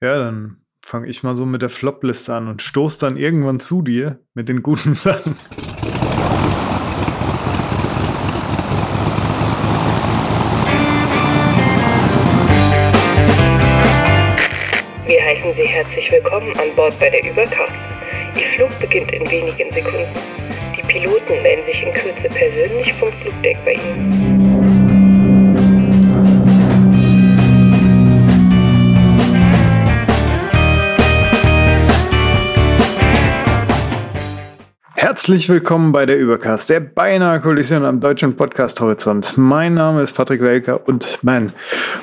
Ja, dann fange ich mal so mit der Flop-Liste an und stoß dann irgendwann zu dir mit den guten Sachen. Wir heißen Sie herzlich willkommen an Bord bei der Übercast. Ihr Flug beginnt in wenigen Sekunden. Die Piloten melden sich in Kürze persönlich vom Flugdeck bei Ihnen. Herzlich willkommen bei der Übercast, der beinahe Kollision am deutschen Podcast Horizont. Mein Name ist Patrick Welker und mein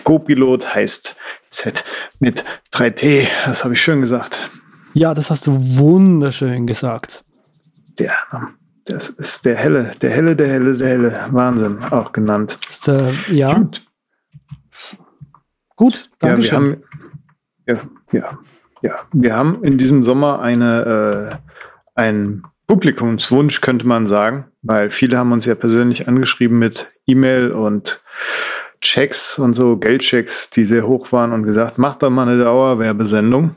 Co-Pilot heißt Z mit 3T. Das habe ich schön gesagt. Ja, das hast du wunderschön gesagt. Ja, das ist der helle, der helle, der helle, der helle. Wahnsinn, auch genannt. Ist, äh, ja, Gut. gut, Ja, danke wir schön. haben, ja, ja, ja, wir haben in diesem Sommer eine, äh, ein Publikumswunsch, könnte man sagen, weil viele haben uns ja persönlich angeschrieben mit E-Mail und Checks und so, Geldchecks, die sehr hoch waren und gesagt, macht doch mal eine Dauerwerbesendung.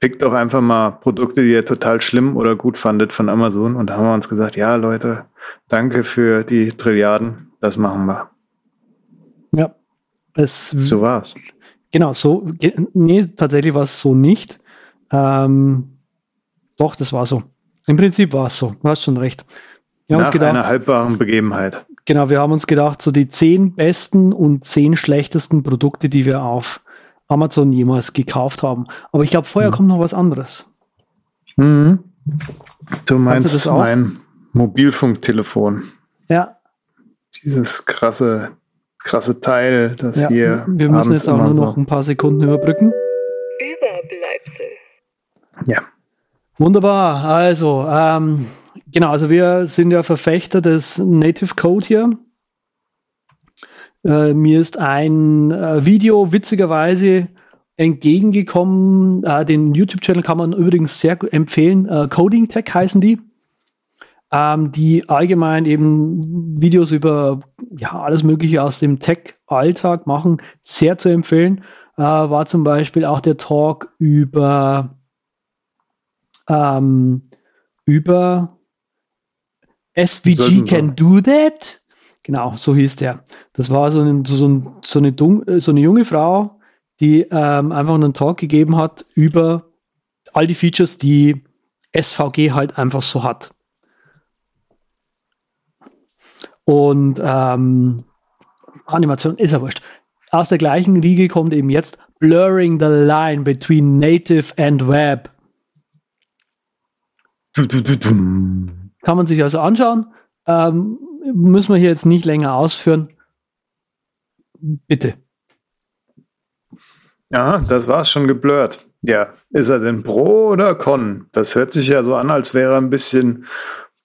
Pickt doch einfach mal Produkte, die ihr total schlimm oder gut fandet von Amazon. Und da haben wir uns gesagt, ja, Leute, danke für die Trilliarden, das machen wir. ja, es, So war's. genau, so, nee, tatsächlich war es so nicht. Ähm, doch, das war so. Im Prinzip war es so. Du hast schon recht. Wir haben Nach gedacht, einer haltbaren Begebenheit. genau, wir haben uns gedacht, so die zehn besten und zehn schlechtesten Produkte, die wir auf Amazon jemals gekauft haben. Aber ich glaube, vorher kommt noch was anderes. Mhm. Du meinst das auch? mein Mobilfunktelefon. Ja, Dieses krasse, krasse Teil, das ja hier. wir müssen jetzt auch nur so- noch ein paar Sekunden überbrücken. Überbleibsel. Ja. Wunderbar. Also, ähm, genau, also wir sind ja Verfechter des Native Code hier. Äh, mir ist ein äh, Video witzigerweise entgegengekommen. Äh, den YouTube-Channel kann man übrigens sehr empfehlen. Äh, Coding Tech heißen die. Ähm, die allgemein eben Videos über ja, alles Mögliche aus dem Tech-Alltag machen. Sehr zu empfehlen. Äh, war zum Beispiel auch der Talk über ähm, über SVG can do that. Genau, so hieß der. Das war so, ein, so, ein, so, eine, Dung, äh, so eine junge Frau, die ähm, einfach einen Talk gegeben hat über all die Features, die SVG halt einfach so hat. Und ähm, Animation ist ja wurscht. Aus der gleichen Riege kommt eben jetzt Blurring the Line between Native and Web. Du, du, du, dum. Kann man sich also anschauen. Ähm, müssen wir hier jetzt nicht länger ausführen. Bitte. Ja, das war's schon geblurrt. Ja, ist er denn Pro oder Con? Das hört sich ja so an, als wäre er ein bisschen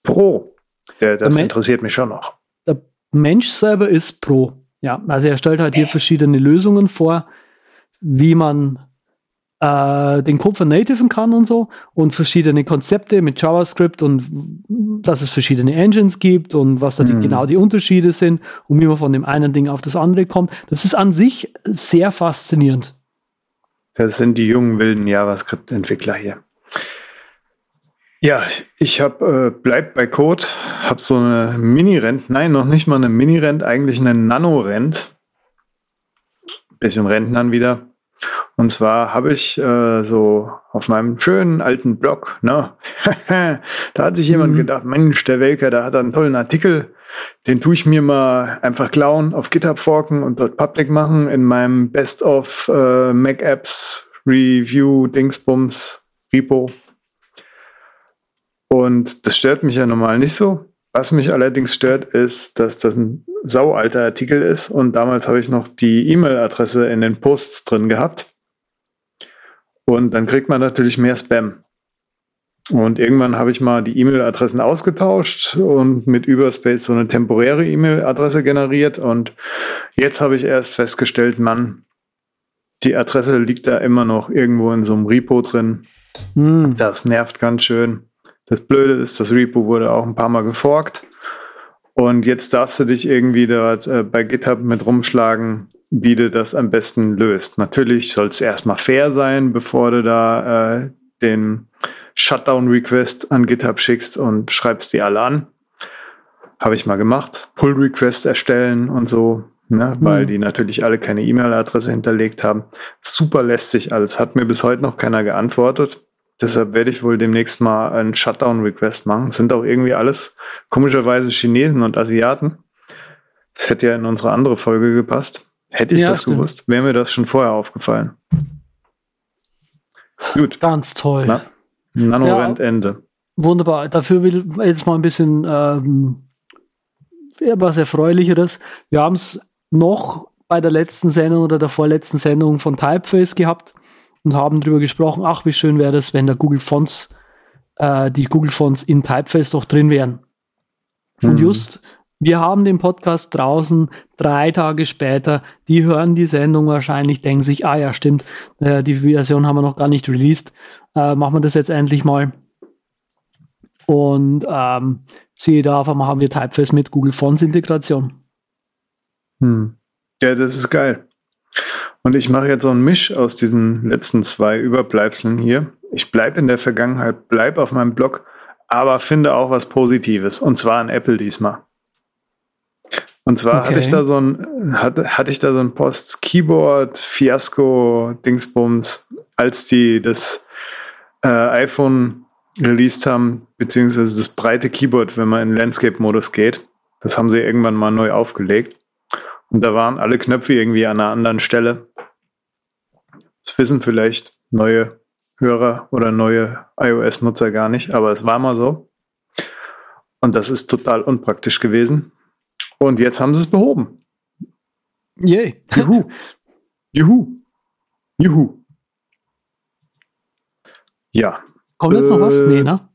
Pro. Der, das Der interessiert mich schon noch. Der Mensch selber ist Pro. Ja, also er stellt halt hier verschiedene Lösungen vor, wie man äh, den Code vernativen kann und so und verschiedene Konzepte mit JavaScript und dass es verschiedene Engines gibt und was da Mhm. genau die Unterschiede sind und wie man von dem einen Ding auf das andere kommt. Das ist an sich sehr faszinierend. Das sind die jungen wilden JavaScript-Entwickler hier. Ja, ich habe äh, bleib bei Code, habe so eine Mini-Rent, nein, noch nicht mal eine Mini-Rent, eigentlich eine Nano-Rent. Bisschen Rentnern wieder. Und zwar habe ich äh, so auf meinem schönen alten Blog, ne, da hat sich jemand Mhm. gedacht, Mensch, der Welker, da hat er einen tollen Artikel, den tue ich mir mal einfach klauen, auf GitHub forken und dort public machen in meinem Best of äh, Mac Apps Review Dingsbums Repo. Und das stört mich ja normal nicht so. Was mich allerdings stört, ist, dass das ein saualter Artikel ist und damals habe ich noch die E-Mail-Adresse in den Posts drin gehabt. Und dann kriegt man natürlich mehr Spam. Und irgendwann habe ich mal die E-Mail-Adressen ausgetauscht und mit Überspace so eine temporäre E-Mail-Adresse generiert. Und jetzt habe ich erst festgestellt, Mann, die Adresse liegt da immer noch irgendwo in so einem Repo drin. Hm. Das nervt ganz schön. Das Blöde ist, das Repo wurde auch ein paar Mal geforkt. Und jetzt darfst du dich irgendwie dort äh, bei GitHub mit rumschlagen, wie du das am besten löst. Natürlich soll es erstmal fair sein, bevor du da äh, den Shutdown-Request an GitHub schickst und schreibst die alle an. Habe ich mal gemacht. Pull-Request erstellen und so, ne, mhm. weil die natürlich alle keine E-Mail-Adresse hinterlegt haben. Super lästig alles. Hat mir bis heute noch keiner geantwortet. Deshalb werde ich wohl demnächst mal einen Shutdown-Request machen. Sind auch irgendwie alles komischerweise Chinesen und Asiaten. Das hätte ja in unsere andere Folge gepasst. Hätte ich ja, das stimmt. gewusst, wäre mir das schon vorher aufgefallen. Gut. Ganz toll. Na, Nanorent ja, Ende. Wunderbar. Dafür will ich jetzt mal ein bisschen ähm, was Erfreulicheres. Wir haben es noch bei der letzten Sendung oder der vorletzten Sendung von Typeface gehabt und haben darüber gesprochen, ach, wie schön wäre das, wenn der Google Fonts, äh, die Google Fonts in Typeface doch drin wären. Mhm. Und just, wir haben den Podcast draußen, drei Tage später, die hören die Sendung wahrscheinlich, denken sich, ah ja, stimmt, äh, die Version haben wir noch gar nicht released, äh, machen wir das jetzt endlich mal. Und ähm, siehe da, auf einmal haben wir Typeface mit Google Fonts Integration. Hm. Ja, das ist geil. Und ich mache jetzt so einen Misch aus diesen letzten zwei Überbleibseln hier. Ich bleibe in der Vergangenheit, bleibe auf meinem Blog, aber finde auch was Positives. Und zwar an Apple diesmal. Und zwar okay. hatte ich da so ein, hatte, hatte ich da so ein Post Keyboard Fiasco Dingsbums, als die das äh, iPhone released haben, beziehungsweise das breite Keyboard, wenn man in Landscape-Modus geht. Das haben sie irgendwann mal neu aufgelegt. Und da waren alle Knöpfe irgendwie an einer anderen Stelle. Das wissen vielleicht neue Hörer oder neue iOS-Nutzer gar nicht, aber es war mal so. Und das ist total unpraktisch gewesen. Und jetzt haben sie es behoben. Yay. Juhu. Juhu. Juhu. Ja. Kommt jetzt äh, noch was? Nee, ne?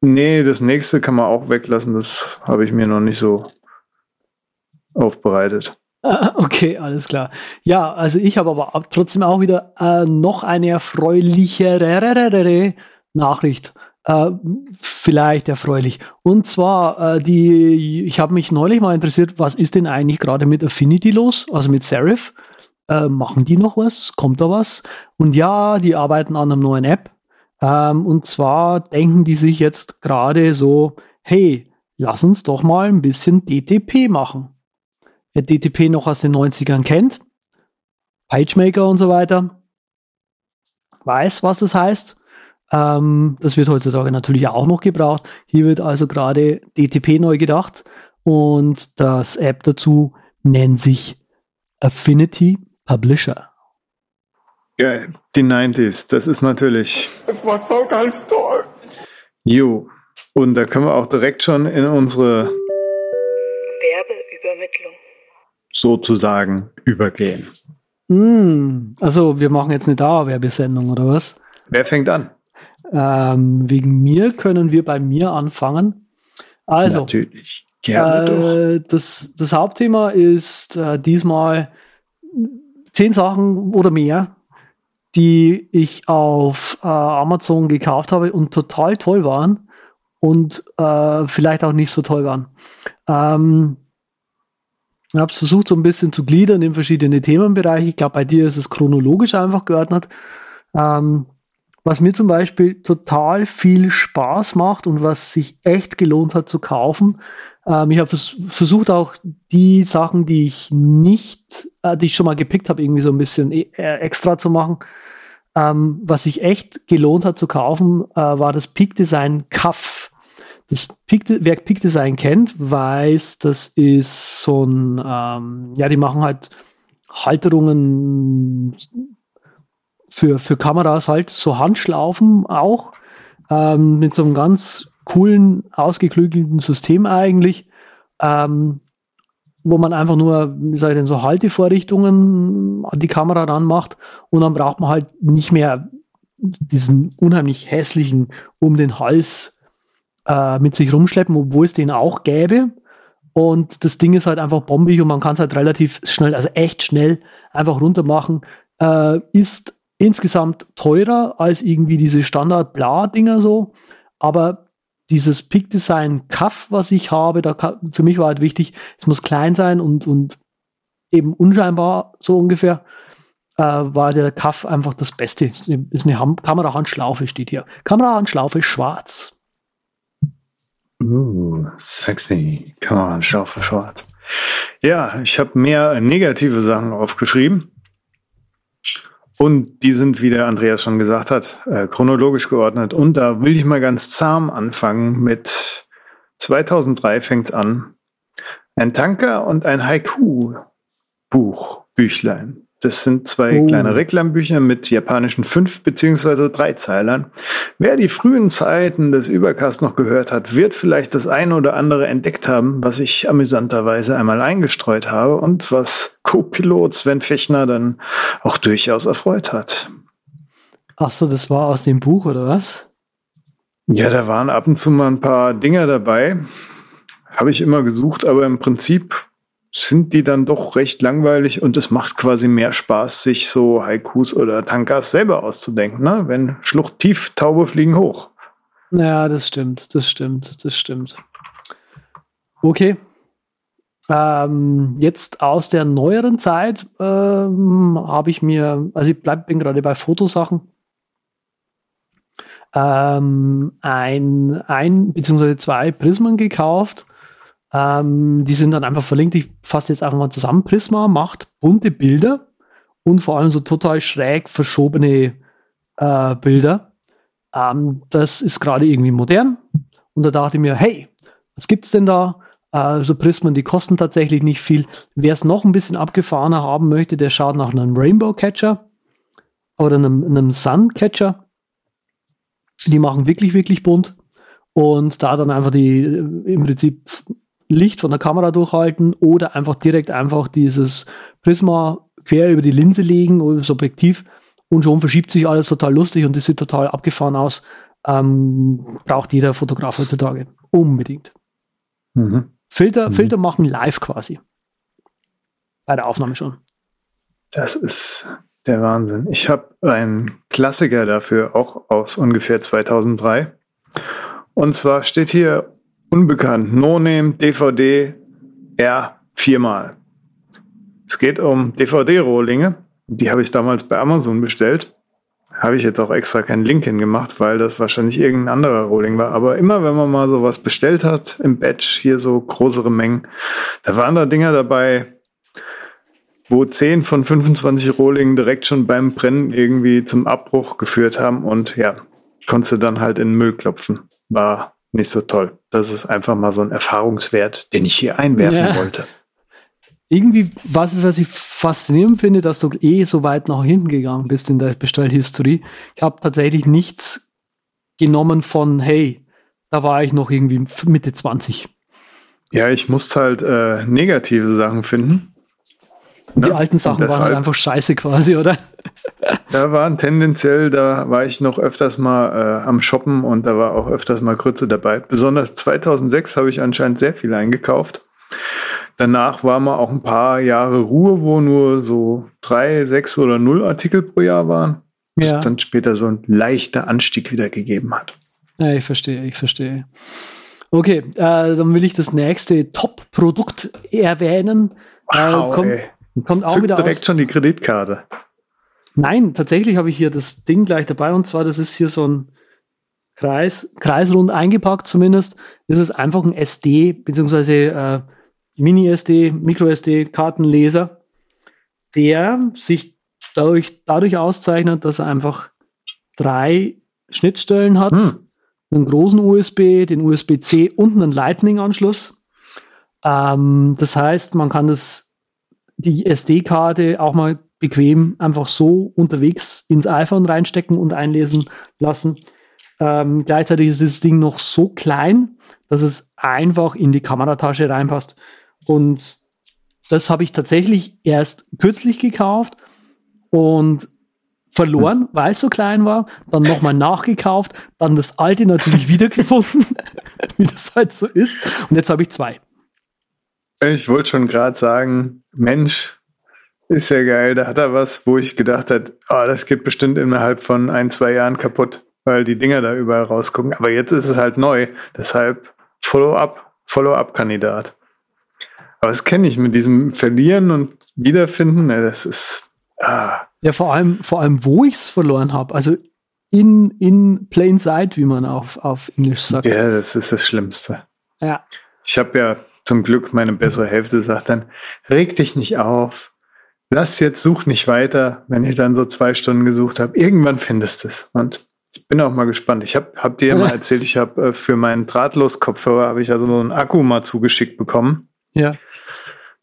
Nee, das nächste kann man auch weglassen. Das habe ich mir noch nicht so aufbereitet. Okay, alles klar. Ja, also ich habe aber trotzdem auch wieder äh, noch eine erfreulichere Nachricht. Äh, vielleicht erfreulich. Und zwar, äh, die, ich habe mich neulich mal interessiert, was ist denn eigentlich gerade mit Affinity los, also mit Serif? Äh, machen die noch was? Kommt da was? Und ja, die arbeiten an einer neuen App. Ähm, und zwar denken die sich jetzt gerade so, hey, lass uns doch mal ein bisschen DTP machen wer DTP noch aus den 90ern kennt, PageMaker und so weiter, weiß, was das heißt. Ähm, das wird heutzutage natürlich auch noch gebraucht. Hier wird also gerade DTP neu gedacht und das App dazu nennt sich Affinity Publisher. Geil, die 90s, das ist natürlich. Es war so ganz toll. Jo, und da können wir auch direkt schon in unsere sozusagen übergehen. Mm, also wir machen jetzt eine Dauerwerbesendung oder was? Wer fängt an? Ähm, wegen mir können wir bei mir anfangen. Also, natürlich. Gerne äh, doch. Das, das Hauptthema ist äh, diesmal zehn Sachen oder mehr, die ich auf äh, Amazon gekauft habe und total toll waren und äh, vielleicht auch nicht so toll waren. Ähm, ich habe versucht, so ein bisschen zu gliedern in verschiedene Themenbereiche. Ich glaube, bei dir ist es chronologisch einfach geordnet. Ähm, was mir zum Beispiel total viel Spaß macht und was sich echt gelohnt hat zu kaufen. Ähm, ich habe vers versucht auch die Sachen, die ich nicht, äh, die ich schon mal gepickt habe, irgendwie so ein bisschen e äh, extra zu machen. Ähm, was sich echt gelohnt hat zu kaufen, äh, war das Peak Design Cuff. Das Peak, wer Peak Design kennt, weiß, das ist so ein, ähm, ja, die machen halt Halterungen für, für Kameras halt, so Handschlaufen auch, ähm, mit so einem ganz coolen, ausgeklügelten System eigentlich, ähm, wo man einfach nur, wie soll ich denn, so Haltevorrichtungen an die Kamera ranmacht und dann braucht man halt nicht mehr diesen unheimlich hässlichen um den Hals äh, mit sich rumschleppen, obwohl es den auch gäbe. Und das Ding ist halt einfach bombig und man kann es halt relativ schnell, also echt schnell einfach runter machen. Äh, ist insgesamt teurer als irgendwie diese Standard-Bla-Dinger so. Aber dieses Peak Design Cuff, was ich habe, da für mich war halt wichtig, es muss klein sein und, und eben unscheinbar so ungefähr, äh, war der Kaff einfach das Beste. Ist ist eine Ham Kamerahandschlaufe, steht hier. Kamerahandschlaufe schwarz. Uh, sexy. Kamerahandschlaufe schwarz. Ja, ich habe mehr negative Sachen aufgeschrieben. Und die sind, wie der Andreas schon gesagt hat, äh, chronologisch geordnet. Und da will ich mal ganz zahm anfangen mit 2003 fängt an. Ein Tanker und ein Haiku-Buch, Büchlein. Das sind zwei oh. kleine Reklambücher mit japanischen fünf beziehungsweise drei Zeilern. Wer die frühen Zeiten des Übercast noch gehört hat, wird vielleicht das eine oder andere entdeckt haben, was ich amüsanterweise einmal eingestreut habe und was Co-Pilot Sven Fechner dann auch durchaus erfreut hat. Ach so, das war aus dem Buch oder was? Ja, da waren ab und zu mal ein paar Dinger dabei. Habe ich immer gesucht, aber im Prinzip sind die dann doch recht langweilig und es macht quasi mehr Spaß, sich so Haikus oder Tankas selber auszudenken, ne? Wenn Schlucht tief, Taube fliegen hoch. Ja, das stimmt, das stimmt, das stimmt. Okay. Ähm, jetzt aus der neueren Zeit ähm, habe ich mir, also ich bleib, bin gerade bei Fotosachen, ähm, ein, ein bzw. zwei Prismen gekauft ähm, die sind dann einfach verlinkt. Ich fasse jetzt einfach mal zusammen. Prisma macht bunte Bilder und vor allem so total schräg verschobene äh, Bilder. Ähm, das ist gerade irgendwie modern. Und da dachte ich mir, hey, was gibt's denn da? Äh, so Prismen, die kosten tatsächlich nicht viel. Wer es noch ein bisschen abgefahrener haben möchte, der schaut nach einem Rainbow Catcher oder einem, einem Sun Catcher. Die machen wirklich, wirklich bunt. Und da dann einfach die im Prinzip Licht von der Kamera durchhalten oder einfach direkt einfach dieses Prisma quer über die Linse legen oder das Objektiv und schon verschiebt sich alles total lustig und das sieht total abgefahren aus. Ähm, braucht jeder Fotograf heutzutage. Unbedingt. Mhm. Filter, mhm. Filter machen live quasi. Bei der Aufnahme schon. Das ist der Wahnsinn. Ich habe einen Klassiker dafür, auch aus ungefähr 2003. Und zwar steht hier Unbekannt. No-Name, DVD, R, viermal. Es geht um DVD-Rohlinge. Die habe ich damals bei Amazon bestellt. Habe ich jetzt auch extra keinen Link hingemacht, weil das wahrscheinlich irgendein anderer Rohling war. Aber immer, wenn man mal sowas bestellt hat im Batch, hier so größere Mengen, da waren da Dinger dabei, wo 10 von 25 Rohlingen direkt schon beim Brennen irgendwie zum Abbruch geführt haben und ja, konntest du dann halt in den Müll klopfen. War nicht so toll. Das ist einfach mal so ein Erfahrungswert, den ich hier einwerfen ja. wollte. Irgendwie, was, was ich faszinierend finde, dass du eh so weit nach hinten gegangen bist in der Bestellhistorie. Ich habe tatsächlich nichts genommen von, hey, da war ich noch irgendwie Mitte 20. Ja, ich musste halt äh, negative Sachen finden. Die ja, alten Sachen waren halt einfach scheiße quasi, oder? Da waren tendenziell, da war ich noch öfters mal äh, am Shoppen und da war auch öfters mal Grütze dabei. Besonders 2006 habe ich anscheinend sehr viel eingekauft. Danach war mal auch ein paar Jahre Ruhe, wo nur so drei, sechs oder null Artikel pro Jahr waren. Bis ja. dann später so ein leichter Anstieg wieder gegeben hat. Ja, ich verstehe, ich verstehe. Okay, äh, dann will ich das nächste Top-Produkt erwähnen. Äh, wow, äh, kommt, kommt auch wieder direkt aus, schon die Kreditkarte. Nein, tatsächlich habe ich hier das Ding gleich dabei und zwar, das ist hier so ein Kreis, kreisrund eingepackt zumindest. Das ist einfach ein SD beziehungsweise äh, Mini-SD, Micro-SD, Kartenleser, der sich dadurch, dadurch auszeichnet, dass er einfach drei Schnittstellen hat. Hm. Einen großen USB, den USB-C und einen Lightning-Anschluss. Ähm, das heißt, man kann das, die SD-Karte auch mal bequem einfach so unterwegs ins iPhone reinstecken und einlesen lassen. Ähm, gleichzeitig ist das Ding noch so klein, dass es einfach in die Kameratasche reinpasst. Und das habe ich tatsächlich erst kürzlich gekauft und verloren, hm. weil es so klein war, dann nochmal nachgekauft, dann das alte natürlich wiedergefunden, wie das halt so ist. Und jetzt habe ich zwei. Ich wollte schon gerade sagen, Mensch, ist ja geil. Da hat er was, wo ich gedacht habe, oh, das geht bestimmt innerhalb von ein, zwei Jahren kaputt, weil die Dinger da überall rausgucken. Aber jetzt ist es halt neu. Deshalb Follow-up, Follow-up-Kandidat. Aber das kenne ich mit diesem Verlieren und wiederfinden, das ist. Ah. Ja, vor allem, vor allem, wo ich es verloren habe. Also in, in plain sight, wie man auf, auf Englisch sagt. Ja, das ist das Schlimmste. Ja. Ich habe ja zum Glück meine bessere Hälfte sagt dann, reg dich nicht auf, lass jetzt, such nicht weiter. Wenn ich dann so zwei Stunden gesucht habe, irgendwann findest du es. Und ich bin auch mal gespannt. Ich habe hab dir ja mal erzählt, ich habe äh, für meinen Drahtlos-Kopfhörer habe ich also so einen Akku mal zugeschickt bekommen. Ja.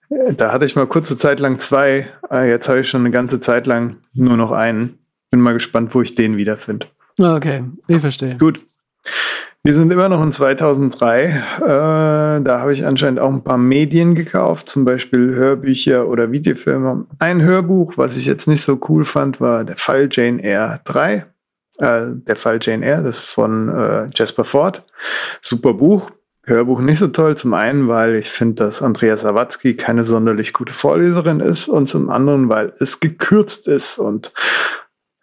Äh, Da hatte ich mal kurze Zeit lang zwei. Äh, Jetzt habe ich schon eine ganze Zeit lang nur noch einen. Bin mal gespannt, wo ich den wiederfinde. Okay, ich verstehe. Gut. Wir sind immer noch in 2003. Äh, da habe ich anscheinend auch ein paar Medien gekauft, zum Beispiel Hörbücher oder Videofilme. Ein Hörbuch, was ich jetzt nicht so cool fand, war der Fall Jane Eyre 3. Äh, der Fall Jane Eyre, das ist von äh, Jasper Ford. Super Buch. Hörbuch nicht so toll. Zum einen, weil ich finde, dass Andrea Sawatzki keine sonderlich gute Vorleserin ist und zum anderen, weil es gekürzt ist und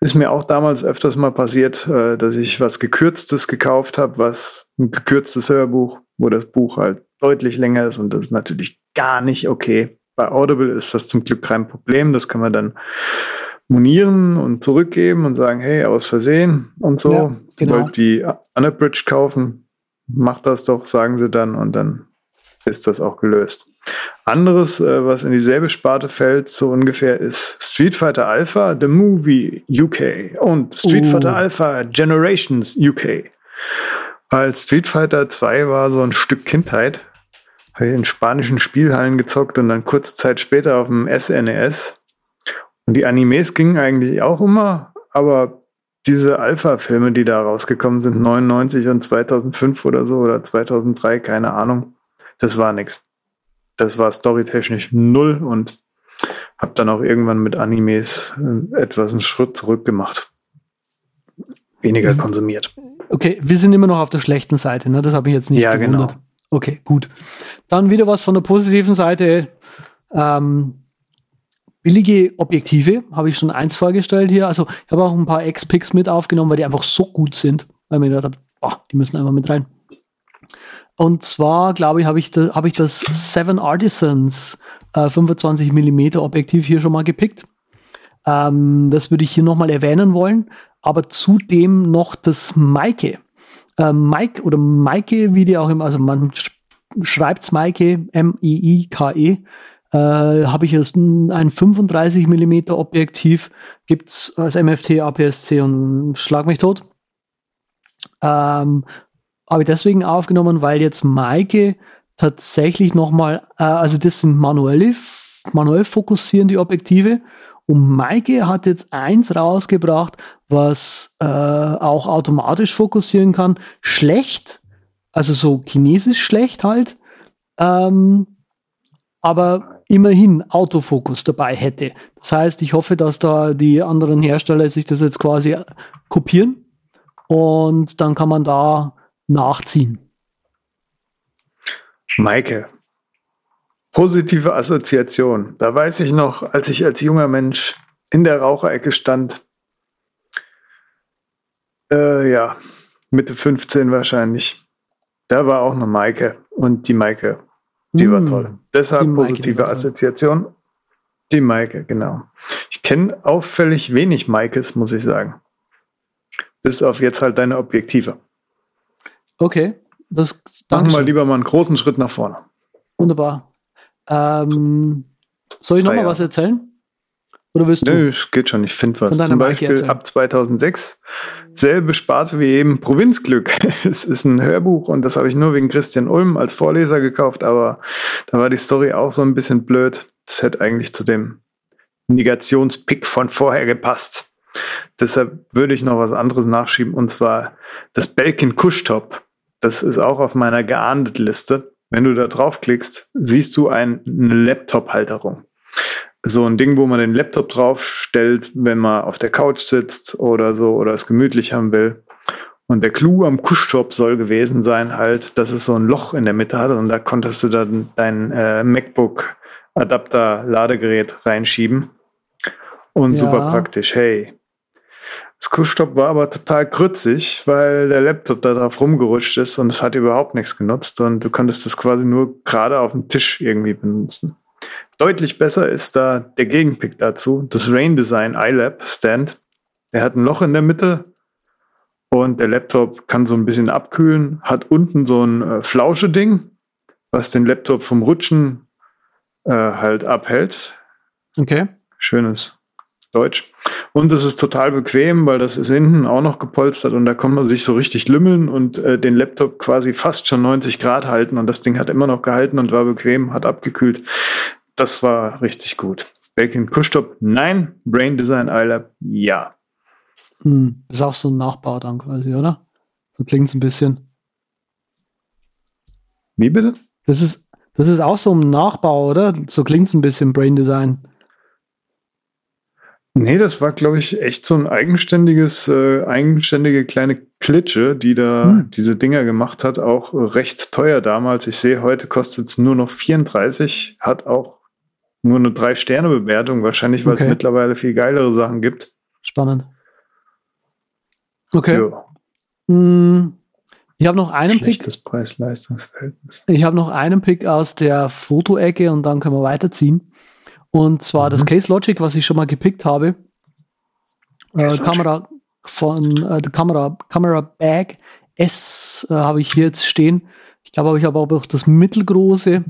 ist mir auch damals öfters mal passiert, äh, dass ich was Gekürztes gekauft habe, was ein gekürztes Hörbuch, wo das Buch halt deutlich länger ist und das ist natürlich gar nicht okay. Bei Audible ist das zum Glück kein Problem. Das kann man dann monieren und zurückgeben und sagen, hey, aus Versehen und so. Ja, genau. Wollt die Unabridged kaufen? Macht das doch, sagen sie dann und dann ist das auch gelöst. Anderes, äh, was in dieselbe Sparte fällt, so ungefähr, ist Street Fighter Alpha, The Movie UK und Street Oh. Fighter Alpha Generations UK. Weil Street Fighter 2 war so ein Stück Kindheit. Habe ich in spanischen Spielhallen gezockt und dann kurze Zeit später auf dem SNES. Und die Animes gingen eigentlich auch immer, aber diese Alpha-Filme, die da rausgekommen sind, 99 und 2005 oder so oder 2003, keine Ahnung, das war nix. Das war storytechnisch null und habe dann auch irgendwann mit Animes äh, etwas einen Schritt zurück gemacht. Weniger Mhm. konsumiert. Okay, wir sind immer noch auf der schlechten Seite, ne? Das habe ich jetzt nicht Ja, gewundert. genau. Okay, gut. Dann wieder was von der positiven Seite. Ähm, billige Objektive habe ich schon eins vorgestellt hier. Also ich habe auch ein paar X-Picks mit aufgenommen, weil die einfach so gut sind, weil mir gedacht habe, boah, die müssen einfach mit rein. Und zwar, glaube ich, habe ich, da, habe ich das Seven Artisans äh, 25 mm Objektiv hier schon mal gepickt. Ähm, das würde ich hier nochmal erwähnen wollen. Aber zudem noch das Maike. Äh, Mike oder Maike, wie die auch immer, also man sch schreibt's Maike, M-I-I-K-E, äh, habe ich jetzt ein ein 35 mm Objektiv, gibt's als MFT, APS-C und schlag mich tot. Ähm, habe ich deswegen aufgenommen, weil jetzt Maike tatsächlich nochmal, äh, also das sind manuelle, manuell fokussierende Objektive und Maike hat jetzt eins rausgebracht, was äh, auch automatisch fokussieren kann. Schlecht, also so chinesisch schlecht halt, ähm, aber immerhin Autofokus dabei hätte. Das heißt, ich hoffe, dass da die anderen Hersteller sich das jetzt quasi kopieren und dann kann man da nachziehen. Maike. Positive Assoziation. Da weiß ich noch, als ich als junger Mensch in der Raucherecke stand, äh, ja, Mitte 15 wahrscheinlich, da war auch eine Maike und die Maike, die war Mm, toll. Deshalb positive war toll. Assoziation. Die Maike, genau. Ich kenne auffällig wenig Maikes, muss ich sagen. Bis auf jetzt halt deine Objektive. Okay, das Machen wir lieber mal einen großen Schritt nach vorne. Wunderbar. Ähm, soll ich noch mal Feier. was erzählen? Oder willst du? Nö, es geht schon. Ich finde was. Zum Beispiel ab 2006 selbe Sparte wie eben Provinzglück. es ist ein Hörbuch und das habe ich nur wegen Christian Ulm als Vorleser gekauft, aber da war die Story auch so ein bisschen blöd. Das hätte eigentlich zu dem Negationspick von vorher gepasst. Deshalb würde ich noch was anderes nachschieben und zwar das Belkin Kuschtop. Das ist auch auf meiner geahndet Liste. Wenn du da draufklickst, siehst du ein, eine Laptop-Halterung so ein Ding, wo man den Laptop drauf stellt, wenn man auf der Couch sitzt oder so oder es gemütlich haben will. Und der Clou am Kuschtop soll gewesen sein, halt, dass es so ein Loch in der Mitte hat und da konntest du dann dein äh, MacBook Adapter Ladegerät reinschieben. Und Ja. super praktisch. Hey. Das Kuschtop war aber total krützig, weil der Laptop da drauf rumgerutscht ist und es hat überhaupt nichts genutzt und du konntest es quasi nur gerade auf dem Tisch irgendwie benutzen. deutlich besser ist da der Gegenpick dazu. Das Rain Design iLab Stand. Der hat ein Loch in der Mitte und der Laptop kann so ein bisschen abkühlen, hat unten so ein äh, Flausche-Ding, was den Laptop vom Rutschen äh, halt abhält. Okay. Schönes Deutsch. Und es ist total bequem, weil das ist hinten auch noch gepolstert und da kann man sich so richtig lümmeln und äh, den Laptop quasi fast schon 90 Grad halten und das Ding hat immer noch gehalten und war bequem, hat abgekühlt. Das war richtig gut. Belkin Kuschtop, nein. Brain Design iLab, ja. Hm. Das ist auch so ein Nachbau dann quasi, oder? So klingt es ein bisschen. Wie bitte? Das ist, das ist auch so ein Nachbau, oder? So klingt es ein bisschen Brain Design. Nee, das war, glaube ich, echt so ein eigenständiges, äh, eigenständige kleine Klitsche, die da hm. diese Dinger gemacht hat. Auch recht teuer damals. Ich sehe, heute kostet es nur noch 34, hat auch nur eine Drei-Sterne-Bewertung, wahrscheinlich, weil es okay. mittlerweile viel geilere Sachen gibt. Spannend. Okay. Ja. Hm. Ich habe noch einen Schlechtes Pick. Preis-Leistungsverhältnis. Ich habe noch einen Pick aus der Fotoecke und dann können wir weiterziehen. Und zwar mhm. das Case Logic, was ich schon mal gepickt habe. Äh, Kamera von äh, der Kamera, Kamera Bag S äh, habe ich hier jetzt stehen. Ich glaube, ich habe auch das mittelgroße.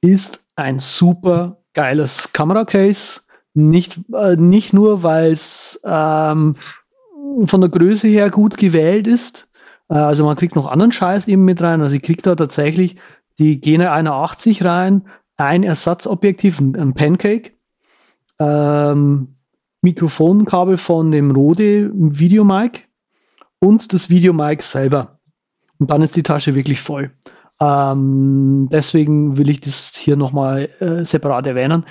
Ist ein super geiles Kameracase. Nicht, äh, nicht nur, weil es ähm, von der Größe her gut gewählt ist. Äh, also man kriegt noch anderen Scheiß eben mit rein. Also ich kriege da tatsächlich die Gene 81 rein, ein Ersatzobjektiv, ein Pancake, ähm, Mikrofonkabel von dem Rode Videomic und das Videomic selber. Und dann ist die Tasche wirklich voll. Ähm, deswegen will ich das hier nochmal äh, separat erwähnen.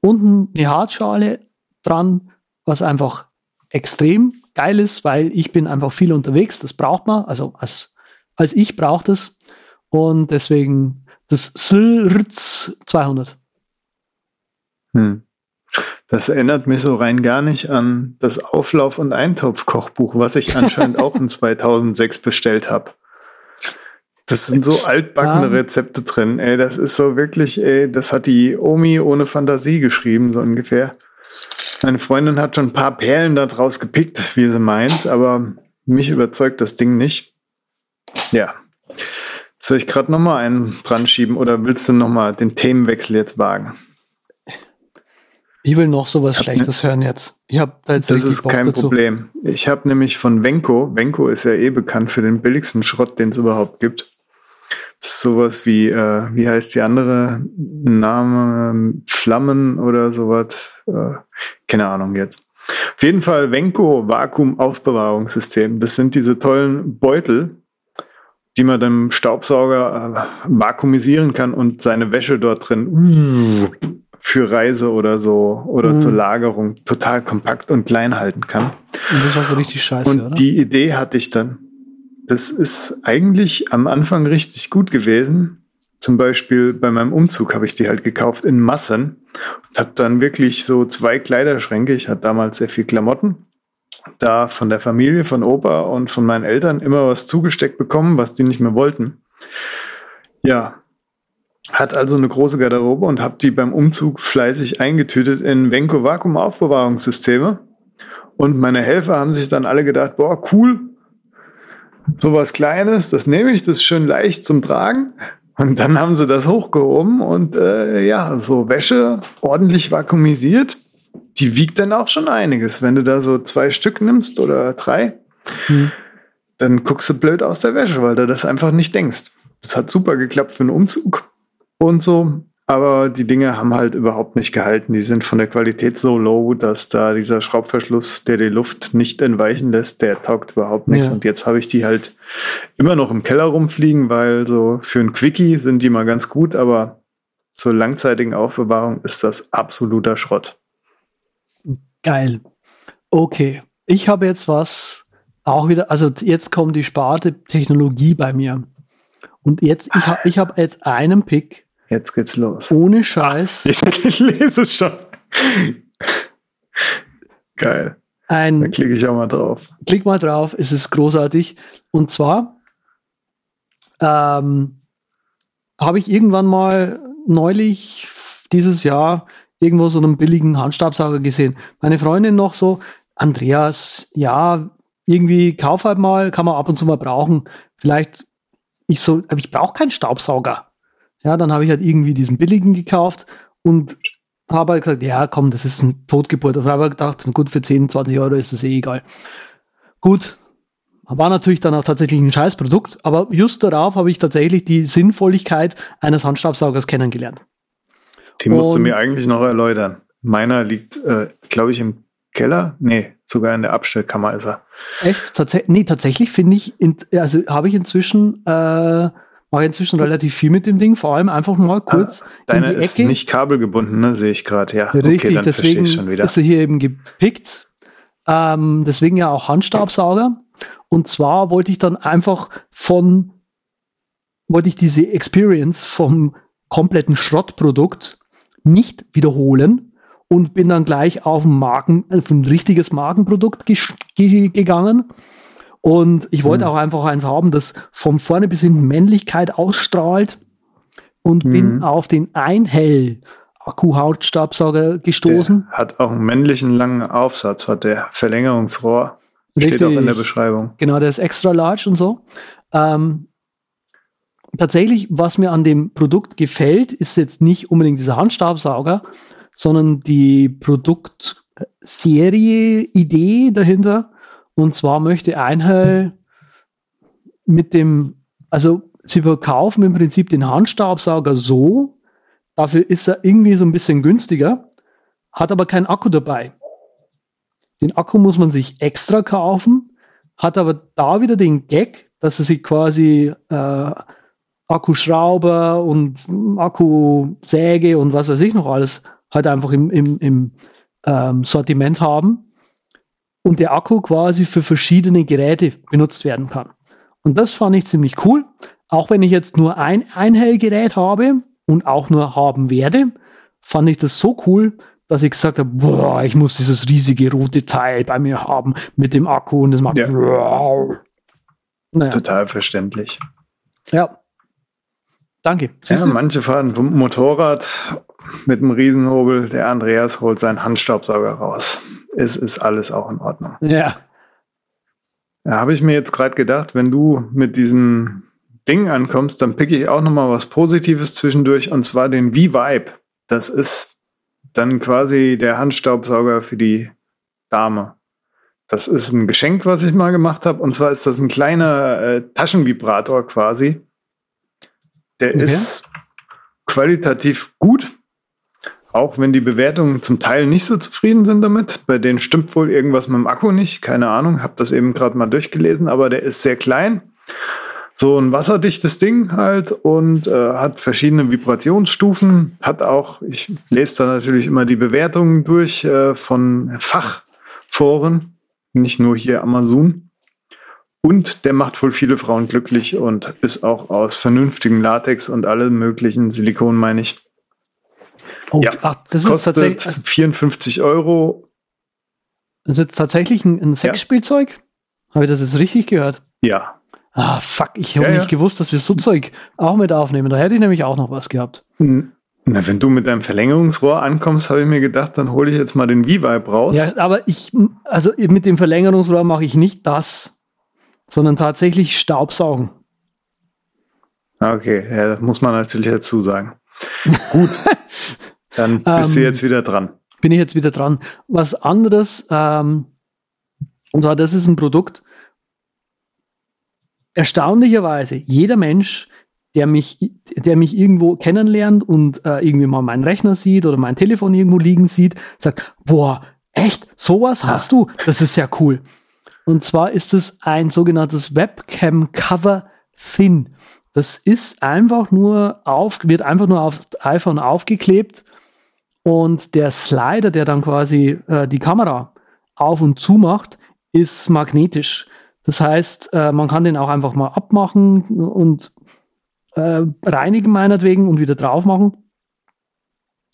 Unten eine Hartschale dran, was einfach extrem geil ist, weil ich bin einfach viel unterwegs. Das braucht man. Also als, als ich braucht es. Und deswegen das Sylrz 200. Hm. Das erinnert mich so rein gar nicht an das Auflauf- und Eintopf-Kochbuch, was ich anscheinend auch in 2006 bestellt habe. Das sind so altbackene Rezepte drin. Ey, das ist so wirklich, ey, das hat die Omi ohne Fantasie geschrieben, so ungefähr. Meine Freundin hat schon ein paar Perlen da draus gepickt, wie sie meint, aber mich überzeugt das Ding nicht. Ja, soll ich gerade nochmal einen dran schieben oder willst du nochmal den Themenwechsel jetzt wagen? Ich will noch sowas Schlechtes ne, hören jetzt. Ich hab da jetzt das ist Bock kein dazu. Problem. Ich habe nämlich von Venko, Venko ist ja eh bekannt für den billigsten Schrott, den es überhaupt gibt. Das ist sowas wie, äh, wie heißt die andere Name? Flammen oder sowas. Äh, keine Ahnung jetzt. Auf jeden Fall Venko Vakuumaufbewahrungssystem. Das sind diese tollen Beutel, die man dem Staubsauger äh, vakuumisieren kann und seine Wäsche dort drin für Reise oder so oder mhm. zur Lagerung total kompakt und klein halten kann. Und das war so richtig scheiße, und oder? die Idee hatte ich dann. Das ist eigentlich am Anfang richtig gut gewesen. Zum Beispiel bei meinem Umzug habe ich die halt gekauft in Massen und habe dann wirklich so zwei Kleiderschränke. Ich hatte damals sehr viel Klamotten da von der Familie, von Opa und von meinen Eltern immer was zugesteckt bekommen, was die nicht mehr wollten. Ja, hat also eine große Garderobe und habe die beim Umzug fleißig eingetütet in Venko Vakuum Aufbewahrungssysteme. Und meine Helfer haben sich dann alle gedacht, boah, cool, sowas Kleines, das nehme ich, das ist schön leicht zum Tragen. Und dann haben sie das hochgehoben und äh, ja, so Wäsche ordentlich vakuumisiert die wiegt dann auch schon einiges. Wenn du da so zwei Stück nimmst oder drei, hm. dann guckst du blöd aus der Wäsche, weil du das einfach nicht denkst. Das hat super geklappt für einen Umzug und so. Aber die Dinge haben halt überhaupt nicht gehalten. Die sind von der Qualität so low, dass da dieser Schraubverschluss, der die Luft nicht entweichen lässt, der taugt überhaupt nichts. Ja. Und jetzt habe ich die halt immer noch im Keller rumfliegen, weil so für ein Quickie sind die mal ganz gut, aber zur langzeitigen Aufbewahrung ist das absoluter Schrott. Geil. Okay. Ich habe jetzt was auch wieder, also jetzt kommt die Sparte Technologie bei mir. Und jetzt, ich habe ich hab jetzt einen Pick. Jetzt geht's los. Ohne Scheiß. Ich lese es schon. Geil. Ein, da klicke ich auch mal drauf. Klick mal drauf, es ist großartig. Und zwar ähm, habe ich irgendwann mal neulich dieses Jahr irgendwo so einen billigen Handstaubsauger gesehen. Meine Freundin noch so, Andreas, ja, irgendwie kauf halt mal, kann man ab und zu mal brauchen. Vielleicht ich so, aber ich brauche keinen Staubsauger. Ja, dann habe ich halt irgendwie diesen billigen gekauft und habe halt gesagt, ja, komm, das ist ein Totgeburt. Und habe gedacht, gut, für 10, 20 Euro ist das eh egal. Gut, war natürlich dann auch tatsächlich ein Scheißprodukt, aber just darauf habe ich tatsächlich die Sinnvolligkeit eines Handstaubsaugers kennengelernt. Die musst du mir eigentlich noch erläutern. Meiner liegt, äh, glaube ich, im Keller. Nee, sogar in der Abstellkammer ist er. Echt? Tats nee, tatsächlich finde ich, also habe ich inzwischen, äh, mache inzwischen relativ viel mit dem Ding, vor allem einfach mal kurz. Ah, deine ist nicht kabelgebunden, ne? Sehe ich gerade, ja. Richtig, okay, dann deswegen schon wieder. ist er hier eben gepickt. Ähm, deswegen ja auch Handstaubsauger. Und zwar wollte ich dann einfach von, wollte ich diese Experience vom kompletten Schrottprodukt nicht wiederholen und bin dann gleich auf ein Marken, auf ein richtiges Markenprodukt gegangen. Und ich wollte mhm. auch einfach eins haben, das von vorne bis hinten Männlichkeit ausstrahlt und mhm. bin auf den Einhell Akku-Hautstaubsauger gestoßen. Der hat auch einen männlichen langen Aufsatz, hat der Verlängerungsrohr. Richtig. Steht auch in der Beschreibung. Genau, der ist extra large und so. Ähm, tatsächlich, was mir an dem Produkt gefällt, ist jetzt nicht unbedingt dieser Handstaubsauger, sondern die Produktserie-Idee dahinter. Und zwar möchte Einhell mit dem, also sie verkaufen im Prinzip den Handstaubsauger so, dafür ist er irgendwie so ein bisschen günstiger, hat aber keinen Akku dabei. Den Akku muss man sich extra kaufen, hat aber da wieder den Gag, dass er sich quasi äh, Akkuschrauber und Akkusäge und was weiß ich noch alles halt einfach im, im, im ähm, Sortiment haben und der Akku quasi für verschiedene Geräte benutzt werden kann. Und das fand ich ziemlich cool. Auch wenn ich jetzt nur ein Einhellgerät habe und auch nur haben werde, fand ich das so cool, dass ich gesagt habe, boah, ich muss dieses riesige rote Teil bei mir haben mit dem Akku und das macht. Ja. Naja. Total verständlich. Ja. Danke. ja, manche fahren Motorrad mit einem Riesenhobel. Der Andreas holt seinen Handstaubsauger raus. Es ist alles auch in Ordnung. Ja. Da habe ich mir jetzt gerade gedacht, wenn du mit diesem Ding ankommst, dann picke ich auch noch mal was Positives zwischendurch und zwar den V-Vibe. Das ist dann quasi der Handstaubsauger für die Dame. Das ist ein Geschenk, was ich mal gemacht habe. Und zwar ist das ein kleiner äh, Taschenvibrator quasi. Der okay. ist qualitativ gut, auch wenn die Bewertungen zum Teil nicht so zufrieden sind damit. Bei denen stimmt wohl irgendwas mit dem Akku nicht. Keine Ahnung, habe das eben gerade mal durchgelesen, aber der ist sehr klein so ein wasserdichtes Ding halt und äh, hat verschiedene Vibrationsstufen, hat auch, ich lese da natürlich immer die Bewertungen durch äh, von Fachforen, nicht nur hier Amazon. Und der macht wohl viele Frauen glücklich und ist auch aus vernünftigem Latex und allem möglichen Silikon, meine ich. Oh, ja, ach, das kostet ist tatsächlich 54 Euro. Das ist jetzt tatsächlich ein, ein Sexspielzeug? Ja. Habe ich das jetzt richtig gehört? Ja, Ah, fuck, ich habe ja, nicht gewusst, dass wir so Zeug auch mit aufnehmen. Da hätte ich nämlich auch noch was gehabt. Na, wenn du mit deinem Verlängerungsrohr ankommst, habe ich mir gedacht, dann hole ich jetzt mal den V-Vibe raus. Ja, aber ich, also mit dem Verlängerungsrohr mache ich nicht das, sondern tatsächlich Staubsaugen. Okay, ja, das muss man natürlich dazu sagen. Gut, dann bist du ähm, jetzt wieder dran. Bin ich jetzt wieder dran. Was anderes, ähm, und zwar, das ist ein Produkt, erstaunlicherweise jeder Mensch, der mich, der mich irgendwo kennenlernt und äh, irgendwie mal meinen Rechner sieht oder mein Telefon irgendwo liegen sieht, sagt, boah, echt, sowas hast du? Das ist ja cool. Und zwar ist es ein sogenanntes Webcam Cover Thin. Das ist einfach nur auf, wird einfach nur auf iPhone aufgeklebt und der Slider, der dann quasi äh, die Kamera auf und zu macht, ist magnetisch. Das heißt, äh, man kann den auch einfach mal abmachen und äh, reinigen meinetwegen und wieder drauf machen.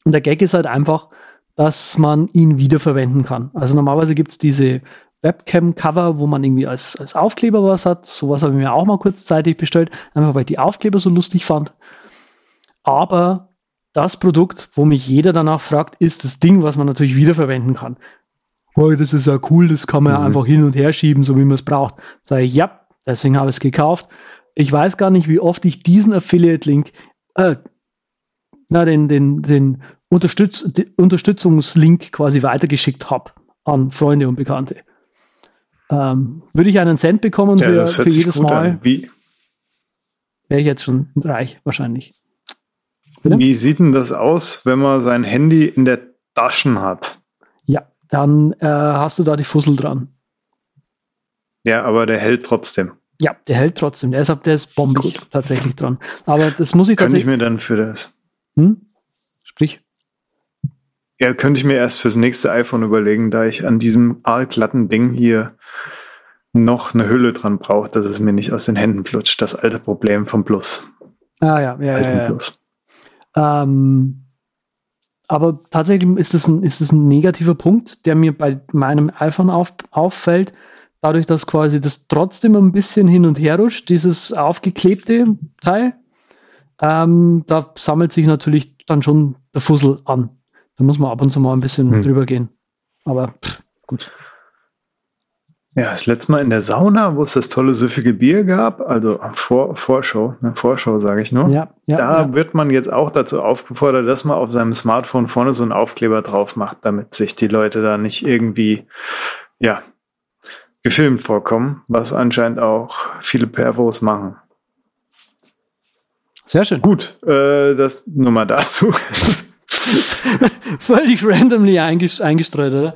Und der Gag ist halt einfach, dass man ihn wiederverwenden kann. Also normalerweise gibt es diese Webcam-Cover, wo man irgendwie als, als Aufkleber was hat. Sowas habe ich mir auch mal kurzzeitig bestellt, einfach weil ich die Aufkleber so lustig fand. Aber das Produkt, wo mich jeder danach fragt, ist das Ding, was man natürlich wiederverwenden kann. Oh, das ist ja cool, das kann man ja Mhm. einfach hin und her schieben, so wie man es braucht. Sage ich, ja, deswegen habe ich es gekauft. Ich weiß gar nicht, wie oft ich diesen Affiliate-Link, äh, na, den, den, den Unterstütz den Unterstützungslink quasi weitergeschickt habe an Freunde und Bekannte. Ähm, würde ich einen Cent bekommen Ja, für, das für jedes Mal, wäre ich jetzt schon reich, wahrscheinlich. Bitte? wie sieht denn das aus, wenn man sein Handy in der Tasche hat? Ja, dann äh, hast du da die Fussel dran. Ja, aber der hält trotzdem. Ja, der hält trotzdem. Der ist, der ist bombig tatsächlich dran. Aber das muss ich ich tatsächlich. mir dann für das. Hm? Sprich. Ja, könnte ich mir erst fürs nächste iPhone überlegen, da ich an diesem aalglatten Ding hier noch eine Hülle dran brauche, dass es mir nicht aus den Händen flutscht. Das alte Problem vom Plus. Ah ja, ja, Alten ja. ja. Plus. Ähm, aber tatsächlich ist es ein, ist es ein negativer Punkt, der mir bei meinem iPhone auf, auffällt, dadurch, dass quasi das trotzdem ein bisschen hin und her rutscht, dieses aufgeklebte Teil. Ähm, da sammelt sich natürlich dann schon der Fussel an. Da muss man ab und zu mal ein bisschen Hm. drüber gehen. Aber pff, gut. Ja, das letzte Mal in der Sauna, wo es das tolle süffige Bier gab, also Vor Vorschau, ne, Vorschau sage ich nur. Ja, ja, da ja. wird man jetzt auch dazu aufgefordert, dass man auf seinem Smartphone vorne so einen Aufkleber drauf macht, damit sich die Leute da nicht irgendwie, ja, gefilmt vorkommen, was anscheinend auch viele Pervos machen. Sehr schön. Gut, äh, das nur mal dazu. Völlig randomly einges eingestreut, oder?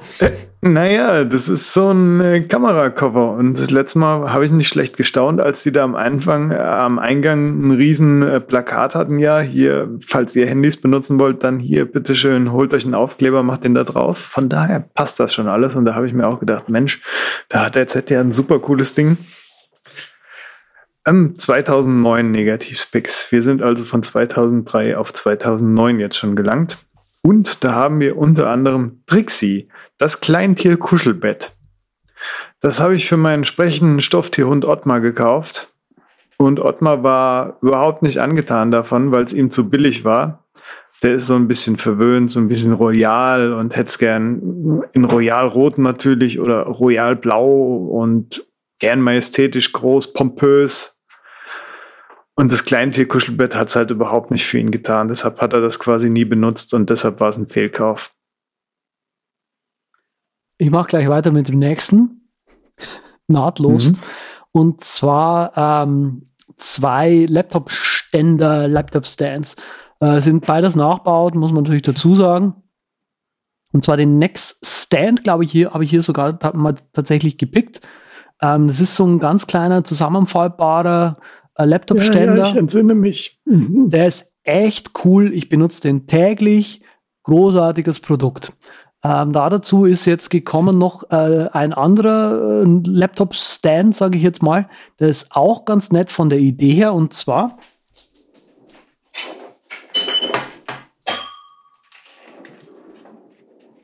Naja, das ist so ein äh, Kameracover. Und das letzte Mal habe ich nicht schlecht gestaunt, als die da am Anfang, äh, am Eingang ein riesen äh, Plakat hatten. Ja, hier, falls ihr Handys benutzen wollt, dann hier, bitteschön, holt euch einen Aufkleber, macht den da drauf. Von daher passt das schon alles. Und da habe ich mir auch gedacht, Mensch, da hat der Z ja ein super cooles Ding. Ähm, 2009 Negativspecs. Wir sind also von 2003 auf 2009 jetzt schon gelangt. Und da haben wir unter anderem Trixie, das Kleintier-Kuschelbett. Das habe ich für meinen sprechenden Stofftierhund Ottmar gekauft. Und Ottmar war überhaupt nicht angetan davon, weil es ihm zu billig war. Der ist so ein bisschen verwöhnt, so ein bisschen royal und hätte es gern in Royalrot natürlich oder Royalblau und gern majestätisch groß, pompös. Und das Kleintier-Kuschelbett hat es halt überhaupt nicht für ihn getan. Deshalb hat er das quasi nie benutzt und deshalb war es ein Fehlkauf. Ich mache gleich weiter mit dem nächsten. Nahtlos. Mhm. Und zwar ähm, zwei Laptop-Ständer, Laptop-Stands. Äh, sind beides nachbaut, muss man natürlich dazu sagen. Und zwar den Next Stand, glaube ich, hier habe ich hier sogar mal tatsächlich gepickt. Ähm, das ist so ein ganz kleiner, äh, Laptop-Ständer. entsinne mich. Der ist echt cool. Ich benutze den täglich. Großartiges Produkt. Ähm, da dazu ist jetzt gekommen noch äh, ein anderer äh, Laptop-Stand, sage ich jetzt mal. Der ist auch ganz nett von der Idee her. Und zwar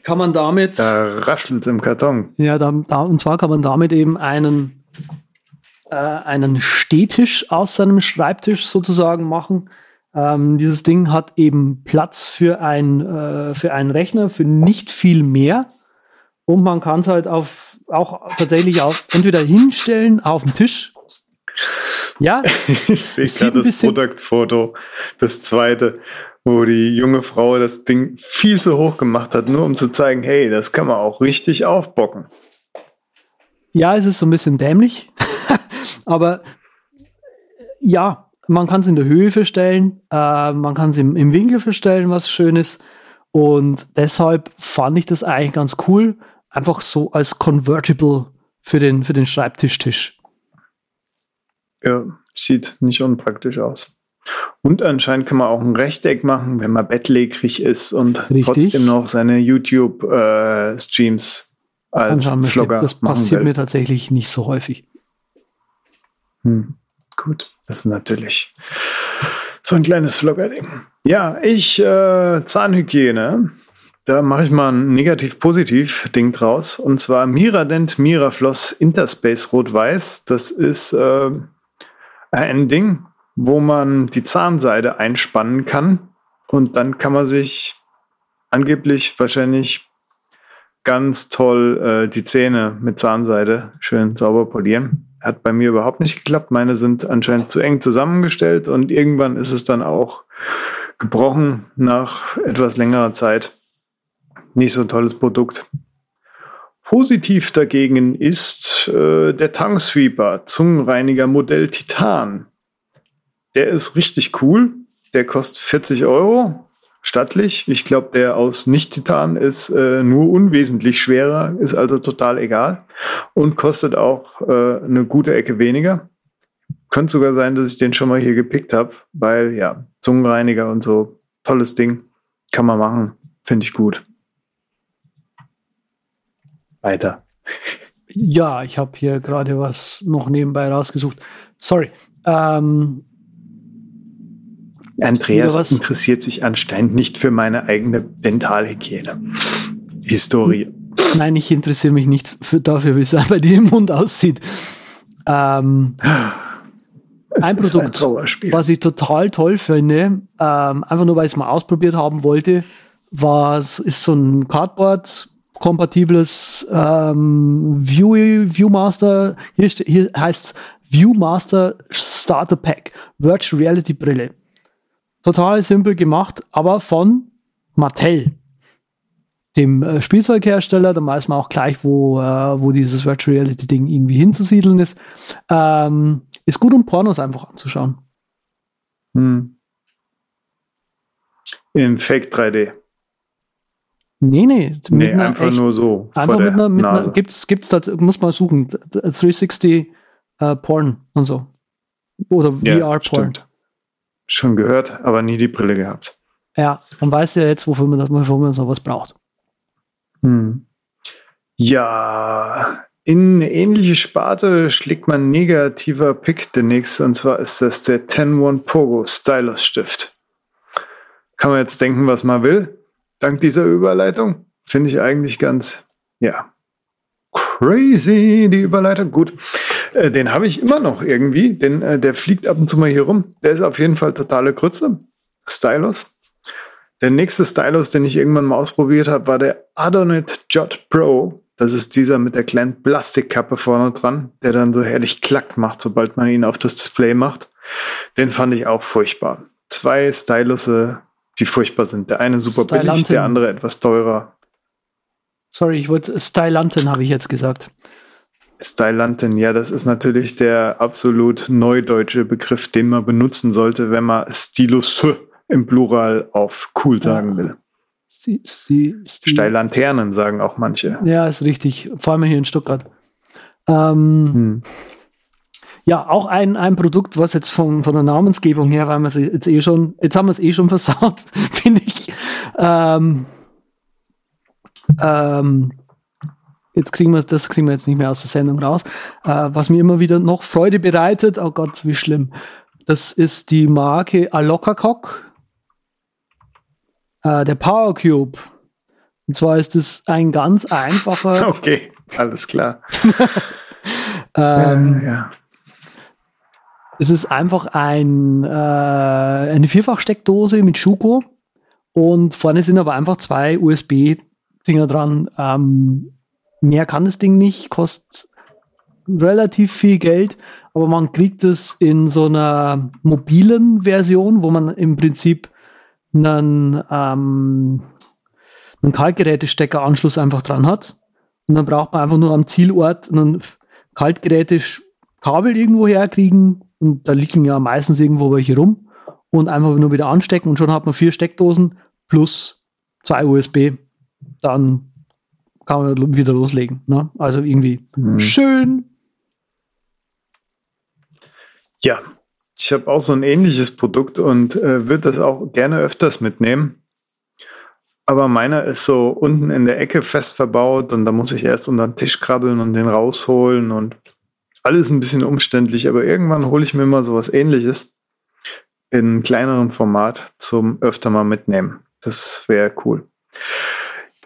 kann man damit Da raschelt im Karton. ja, da, da, und zwar kann man damit eben einen, äh, einen Stehtisch aus seinem Schreibtisch sozusagen machen. Ähm, dieses Ding hat eben Platz für, ein, äh, für einen Rechner, für nicht viel mehr. Und man kann es halt auf, auch tatsächlich auf, entweder hinstellen auf den Tisch. Ja, Ich sehe gerade das Produktfoto, das zweite, wo die junge Frau das Ding viel zu hoch gemacht hat, nur um zu zeigen, hey, das kann man auch richtig aufbocken. Ja, es ist so ein bisschen dämlich. Aber ja, man kann es in der Höhe verstellen, äh, man kann es im, im Winkel verstellen, was schön ist. Und deshalb fand ich das eigentlich ganz cool. Einfach so als Convertible für den, für den Schreibtischtisch. Ja, sieht nicht unpraktisch aus. Und anscheinend kann man auch ein Rechteck machen, wenn man bettlägerig ist und Richtig. trotzdem noch seine YouTube-Streams als Anschauen möchte. Vlogger Das machen passiert will. mir tatsächlich nicht so häufig. Hm. Gut, das ist natürlich so ein kleines Vlogger-Ding. Ja, ich, äh, Zahnhygiene, da mache ich mal ein negativ-positiv-Ding draus. Und zwar Miradent Mirafloss Interspace Rot-Weiß. Das ist äh, ein Ding, wo man die Zahnseide einspannen kann und dann kann man sich angeblich wahrscheinlich ganz toll äh, die Zähne mit Zahnseide schön sauber polieren. Hat bei mir überhaupt nicht geklappt. Meine sind anscheinend zu eng zusammengestellt und irgendwann ist es dann auch gebrochen nach etwas längerer Zeit. Nicht so ein tolles Produkt. Positiv dagegen ist äh, der Tangsweeper Zungenreiniger Modell Titan. Der ist richtig cool. Der kostet 40 Euro stattlich. Ich glaube, der aus Nicht-Titan ist äh, nur unwesentlich schwerer, ist also total egal und kostet auch äh, eine gute Ecke weniger. Könnte sogar sein, dass ich den schon mal hier gepickt habe, weil ja, Zungenreiniger und so, tolles Ding, kann man machen, finde ich gut. Weiter. Ja, ich habe hier gerade was noch nebenbei rausgesucht. Sorry. Ähm, Andreas interessiert sich anscheinend nicht für meine eigene Dentalhygiene. Historie. Nein, ich interessiere mich nicht für, dafür, wie es bei dir im Mund aussieht. Ähm, ein Produkt, ein was ich total toll finde, ähm, einfach nur weil ich es mal ausprobiert haben wollte, war ist so ein Cardboard kompatibles ähm, View, Viewmaster. Hier, hier heißt Viewmaster Starter Pack Virtual Reality Brille. Total simpel gemacht, aber von Mattel, dem äh, Spielzeughersteller. Da weiß man auch gleich, wo, äh, wo dieses Virtual Reality Ding irgendwie hinzusiedeln ist. Ähm, ist gut, um Pornos einfach anzuschauen. Hm. In Fake 3D. Nee, nee. Nee, einfach echt, nur so. Einfach mit einer, mit einer, gibt's, gibt's das, muss man suchen. 360 äh, Porn und so. Oder ja, VR-Porn schon gehört, aber nie die Brille gehabt. Ja, man weiß ja jetzt, wofür man, das, wofür man sowas braucht. Hm. Ja, in eine ähnliche Sparte schlägt man negativer Pick der nächste, und zwar ist das der 10-1 Pogo Stylus Stift. Kann man jetzt denken, was man will, dank dieser Überleitung. Finde ich eigentlich ganz, ja, crazy, die Überleitung. Gut. Äh, den habe ich immer noch irgendwie. Den, äh, der fliegt ab und zu mal hier rum. Der ist auf jeden Fall totale Grütze. Stylus. Der nächste Stylus, den ich irgendwann mal ausprobiert habe, war der Adonet Jot Pro. Das ist dieser mit der kleinen Plastikkappe vorne dran, der dann so herrlich klack macht, sobald man ihn auf das Display macht. Den fand ich auch furchtbar. Zwei Stylusse, die furchtbar sind. Der eine super Stylanten. billig, der andere etwas teurer. Sorry, ich wollte Stylanten, habe ich jetzt gesagt. Stylanten, ja, das ist natürlich der absolut neudeutsche Begriff, den man benutzen sollte, wenn man Stilus im Plural auf cool sagen will. Sti, Sti, Sti. Steilanternen sagen auch manche. Ja, ist richtig. Vor allem hier in Stuttgart. Ähm, hm. Ja, auch ein, ein Produkt, was jetzt von, von der Namensgebung her, weil wir es jetzt eh schon, jetzt haben wir es eh schon versaut, finde ich. Ähm, ähm, Jetzt kriegen wir das kriegen wir jetzt nicht mehr aus der Sendung raus. Äh, was mir immer wieder noch Freude bereitet, oh Gott, wie schlimm. Das ist die Marke Alocacock, äh, der Power Cube. Und zwar ist es ein ganz einfacher. Okay, alles klar. ähm, äh, ja. Es ist einfach ein, äh, eine Vierfachsteckdose mit Schuko und vorne sind aber einfach zwei USB-Dinger dran. Ähm, Mehr kann das Ding nicht, kostet relativ viel Geld, aber man kriegt es in so einer mobilen Version, wo man im Prinzip einen, ähm, einen Kaltgerätesteckeranschluss einfach dran hat. Und dann braucht man einfach nur am Zielort einen Kaltgerätekabel irgendwo herkriegen. Und da liegen ja meistens irgendwo welche rum. Und einfach nur wieder anstecken und schon hat man vier Steckdosen plus zwei USB. Dann kann man wieder loslegen. Ne? Also irgendwie mhm. schön. Ja, ich habe auch so ein ähnliches Produkt und äh, würde das auch gerne öfters mitnehmen. Aber meiner ist so unten in der Ecke fest verbaut und da muss ich erst unter den Tisch krabbeln und den rausholen und alles ein bisschen umständlich. Aber irgendwann hole ich mir mal sowas ähnliches in kleinerem Format zum öfter mal mitnehmen. Das wäre cool.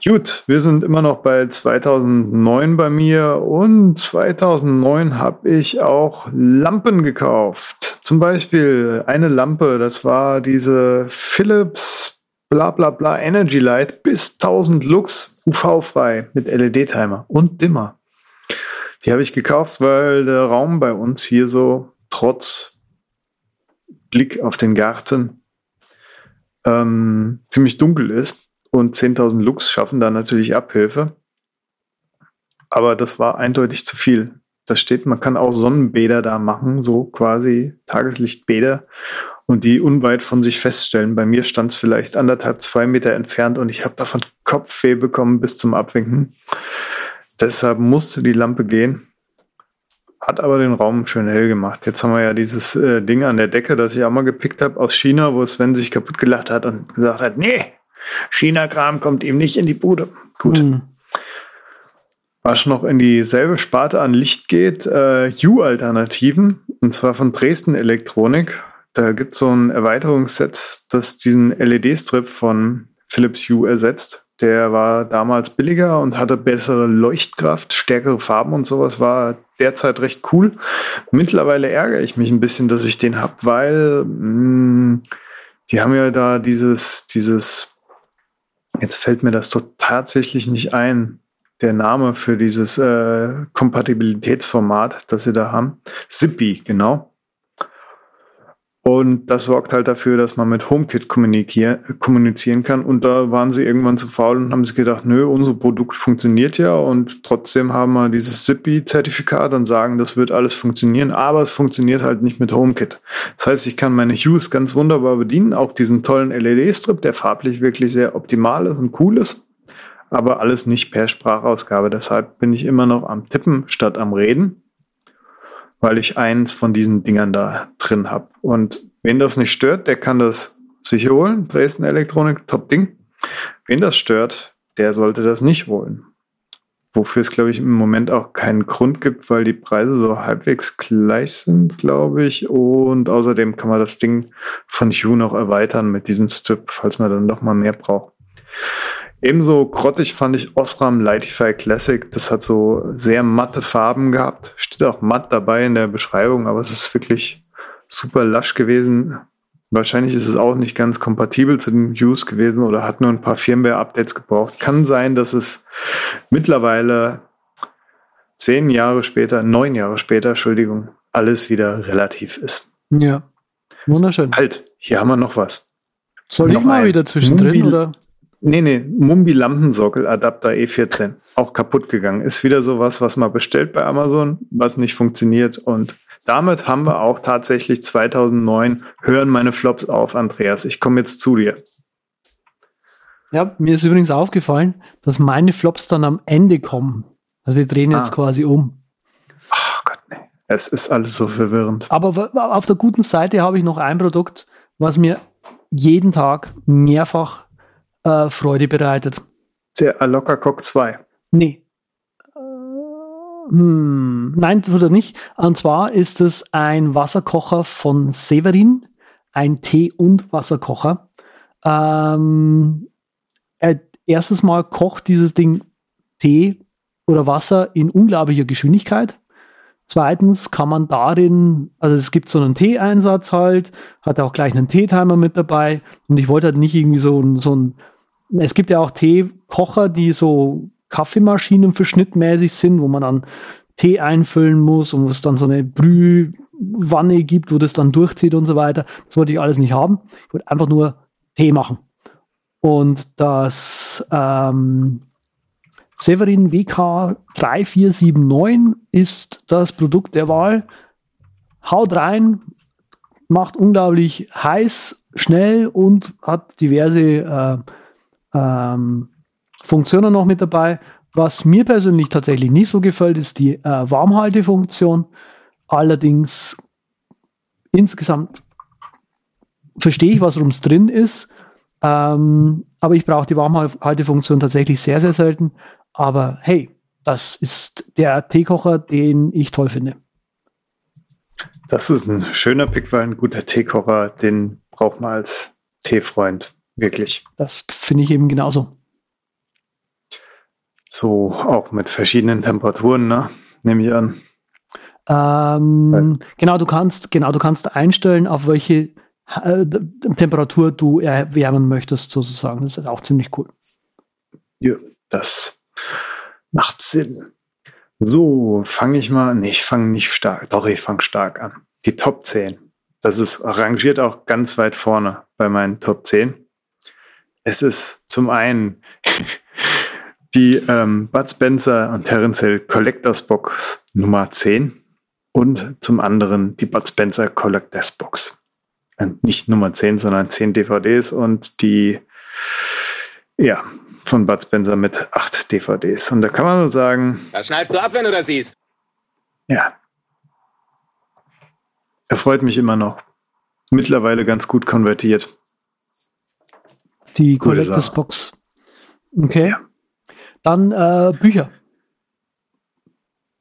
Gut, wir sind immer noch bei 2009 bei mir und 2009 habe ich auch Lampen gekauft. Zum Beispiel eine Lampe, das war diese Philips bla bla bla Energy Light bis 1000 Lux UV-frei mit LED-Timer und Dimmer. Die habe ich gekauft, weil der Raum bei uns hier so trotz Blick auf den Garten ähm, ziemlich dunkel ist und 10.000 Lux schaffen da natürlich Abhilfe. Aber das war eindeutig zu viel. Da steht, man kann auch Sonnenbäder da machen, so quasi Tageslichtbäder und die unweit von sich feststellen. Bei mir stand es vielleicht anderthalb, zwei Meter entfernt und ich habe davon Kopfweh bekommen bis zum Abwinken. Deshalb musste die Lampe gehen. Hat aber den Raum schön hell gemacht. Jetzt haben wir ja dieses äh, Ding an der Decke, das ich auch mal gepickt habe aus China, wo Sven sich kaputt gelacht hat und gesagt hat, nee, China-Kram kommt ihm nicht in die Bude. Gut. Mhm. Was noch in dieselbe Sparte an Licht geht, äh, U-Alternativen, und zwar von Dresden Elektronik. Da gibt es so ein Erweiterungsset, das diesen LED-Strip von Philips Hue ersetzt. Der war damals billiger und hatte bessere Leuchtkraft, stärkere Farben und sowas. War derzeit recht cool. Mittlerweile ärgere ich mich ein bisschen, dass ich den habe, weil mh, hm, die haben ja da dieses, dieses, jetzt fällt mir das doch tatsächlich nicht ein, der Name für dieses äh, Kompatibilitätsformat, das sie da haben. Zippy, genau. Und das sorgt halt dafür, dass man mit HomeKit kommunizieren kann. Und da waren sie irgendwann zu faul und haben sich gedacht, nö, unser Produkt funktioniert ja und trotzdem haben wir dieses Zippy-Zertifikat und sagen, das wird alles funktionieren, aber es funktioniert halt nicht mit HomeKit. Das heißt, ich kann meine Hughes ganz wunderbar bedienen, auch diesen tollen LED-Strip, der farblich wirklich sehr optimal ist und cool ist, aber alles nicht per Sprachausgabe. Deshalb bin ich immer noch am Tippen statt am Reden weil ich eins von diesen Dingern da drin habe. Und wen das nicht stört, der kann das sich holen. Dresden Elektronik, top Ding. Wen das stört, der sollte das nicht holen. Wofür es, glaube ich, im Moment auch keinen Grund gibt, weil die Preise so halbwegs gleich sind, glaube ich. Und außerdem kann man das Ding von Hue noch erweitern mit diesem Strip, falls man dann noch mal mehr braucht. Ebenso grottig fand ich Osram Lightify Classic. Das hat so sehr matte Farben gehabt. Steht auch matt dabei in der Beschreibung, aber es ist wirklich super lasch gewesen. Wahrscheinlich ist es auch nicht ganz kompatibel zu den Use gewesen oder hat nur ein paar Firmware-Updates gebraucht. Kann sein, dass es mittlerweile zehn Jahre später, neun Jahre später, Entschuldigung, alles wieder relativ ist. Ja, wunderschön. Halt, hier haben wir noch was. Soll noch ich mal wieder zwischendrin, oder? Nee, nee, Mumbi Lampensockel Adapter E14. Auch kaputt gegangen. Ist wieder sowas, was man bestellt bei Amazon, was nicht funktioniert. Und damit haben wir auch tatsächlich 2009 hören meine Flops auf, Andreas. Ich komme jetzt zu dir. Ja, mir ist übrigens aufgefallen, dass meine Flops dann am Ende kommen. Also wir drehen jetzt ah. quasi um. Oh Gott, nee. Es ist alles so verwirrend. Aber auf der guten Seite habe ich noch ein Produkt, was mir jeden Tag mehrfach äh, Freude bereitet. Der Aloka Cock 2. Nee. Äh, hm, nein, er nicht. Und zwar ist es ein Wasserkocher von Severin, ein Tee- und Wasserkocher. Ähm, er, erstes Mal kocht dieses Ding Tee oder Wasser in unglaublicher Geschwindigkeit. Zweitens kann man darin, also es gibt so einen Tee-Einsatz halt, hat auch gleich einen Teetimer mit dabei. Und ich wollte halt nicht irgendwie so, so ein es gibt ja auch Teekocher, die so Kaffeemaschinen verschnittmäßig sind, wo man dann Tee einfüllen muss und wo es dann so eine Brühwanne gibt, wo das dann durchzieht und so weiter. Das wollte ich alles nicht haben. Ich wollte einfach nur Tee machen. Und das ähm, Severin WK 3479 ist das Produkt der Wahl. Haut rein, macht unglaublich heiß, schnell und hat diverse äh, ähm, Funktionen noch mit dabei. Was mir persönlich tatsächlich nicht so gefällt, ist die äh, Warmhaltefunktion. Allerdings insgesamt verstehe ich, warum es drin ist. Ähm, aber ich brauche die Warmhaltefunktion tatsächlich sehr, sehr selten. Aber hey, das ist der Teekocher, den ich toll finde. Das ist ein schöner Pick, weil ein guter Teekocher, den braucht man als Teefreund. Wirklich. Das finde ich eben genauso. So auch mit verschiedenen Temperaturen, ne? Nehme ich an. Ähm, genau, du kannst, genau, du kannst einstellen, auf welche äh, Temperatur du erwärmen möchtest, sozusagen. Das ist auch ziemlich cool. Ja, das macht Sinn. So, fange ich mal. Nee, ich fange nicht stark. Doch, ich fange stark an. Die Top 10. Das ist rangiert auch ganz weit vorne bei meinen Top 10. Es ist zum einen die ähm, Bud Spencer und Terence Hill Collectors Box Nummer 10 und zum anderen die Bud Spencer Collectors Box. Und nicht Nummer 10, sondern 10 DVDs und die, ja, von Bud Spencer mit 8 DVDs. Und da kann man nur sagen. Da schneidest du ab, wenn du das siehst. Ja. Er freut mich immer noch. Mittlerweile ganz gut konvertiert. Die Collectors Box. Okay. Ja. Dann äh, Bücher.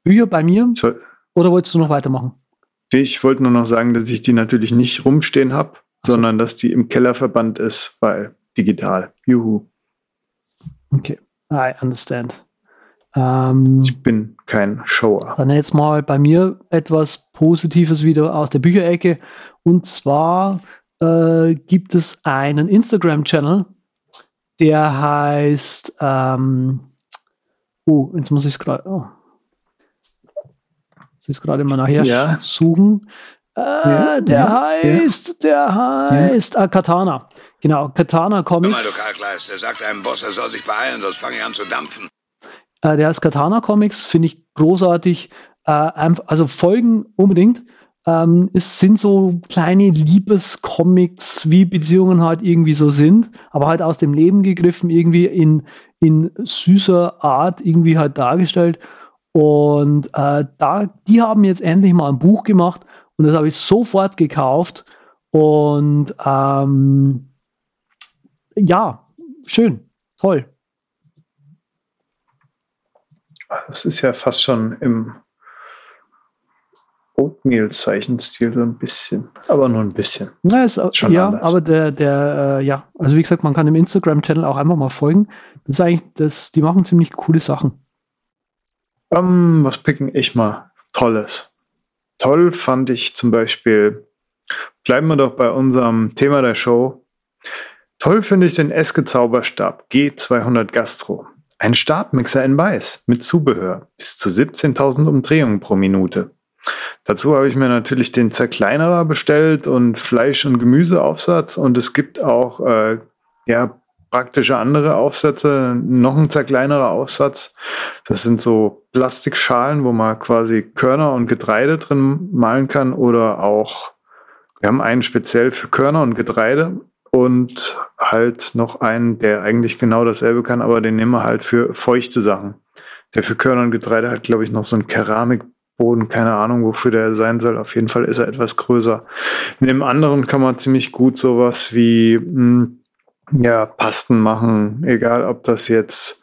Bücher bei mir? So. Oder wolltest du noch weitermachen? Ich wollte nur noch sagen, dass ich die natürlich nicht rumstehen habe, so. sondern dass die im Keller verbannt ist, weil digital. Juhu. Okay, I understand. Ähm, ich bin kein Shower. Dann jetzt mal bei mir etwas Positives wieder aus der Bücherecke. Und zwar äh, gibt es einen Instagram-Channel, der heißt ähm, Oh, jetzt muss ich es gerade. Oh. Ist gerade mal nachher ja. suchen. Äh, ja, der ja, heißt, der heißt ah, Katana. Genau, Katana Comics. Mal, du Karkleist, der sagt einem Boss, er soll sich beeilen, sonst fange ich an zu dampfen. Äh, der heißt Katana Comics, finde ich großartig. Äh, also Folgen unbedingt. Ähm, es sind so kleine Liebescomics, wie Beziehungen halt irgendwie so sind, aber halt aus dem Leben gegriffen, irgendwie in, in süßer Art irgendwie halt dargestellt. Und äh, da, die haben jetzt endlich mal ein Buch gemacht und das habe ich sofort gekauft. Und ähm, ja, schön, toll. Das ist ja fast schon im Oatmeal-Zeichenstil so ein bisschen, aber nur ein bisschen. Na, ist, Schon ja, anders. aber der, der, äh, ja, also wie gesagt, man kann dem Instagram-Channel auch einfach mal folgen. Das ist eigentlich, das, die machen ziemlich coole Sachen. Um, ähm, was picken ich mal? Tolles. Toll fand ich zum Beispiel, bleiben wir doch bei unserem Thema der Show. Toll finde ich den Eske Zauberstab G200 Gastro. Ein Stabmixer in Weiß mit Zubehör bis zu 17.000 Umdrehungen pro Minute. Dazu habe ich mir natürlich den Zerkleinerer bestellt und Fleisch- und Gemüseaufsatz und es gibt auch äh, ja, praktische andere Aufsätze, noch ein zerkleinerer Aufsatz. Das sind so Plastikschalen, wo man quasi Körner und Getreide drin malen kann oder auch, wir haben einen speziell für Körner und Getreide und halt noch einen, der eigentlich genau dasselbe kann, aber den nehmen wir halt für feuchte Sachen. Der für Körner und Getreide hat, glaube ich, noch so ein Keramik Boden, keine Ahnung, wofür der sein soll. Auf jeden Fall ist er etwas größer. In dem anderen kann man ziemlich gut sowas wie mh, hm, ja, Pasten machen, egal ob das jetzt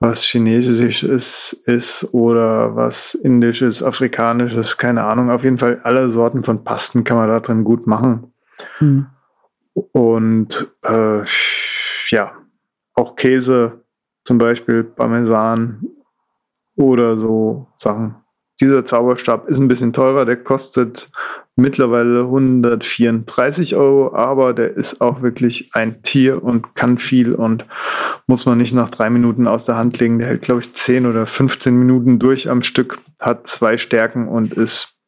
was Chinesisch ist, ist oder was Indisches, Afrikanisches, keine Ahnung. Auf jeden Fall alle Sorten von Pasten kann man da drin gut machen. Hm. Und äh, ja, auch Käse, zum Beispiel Parmesan oder so Sachen. Dieser Zauberstab ist ein bisschen teurer, der kostet mittlerweile 134 Euro, aber der ist auch wirklich ein Tier und kann viel und muss man nicht nach drei Minuten aus der Hand legen. Der hält, glaube ich, 10 oder 15 Minuten durch am Stück, hat zwei Stärken und ist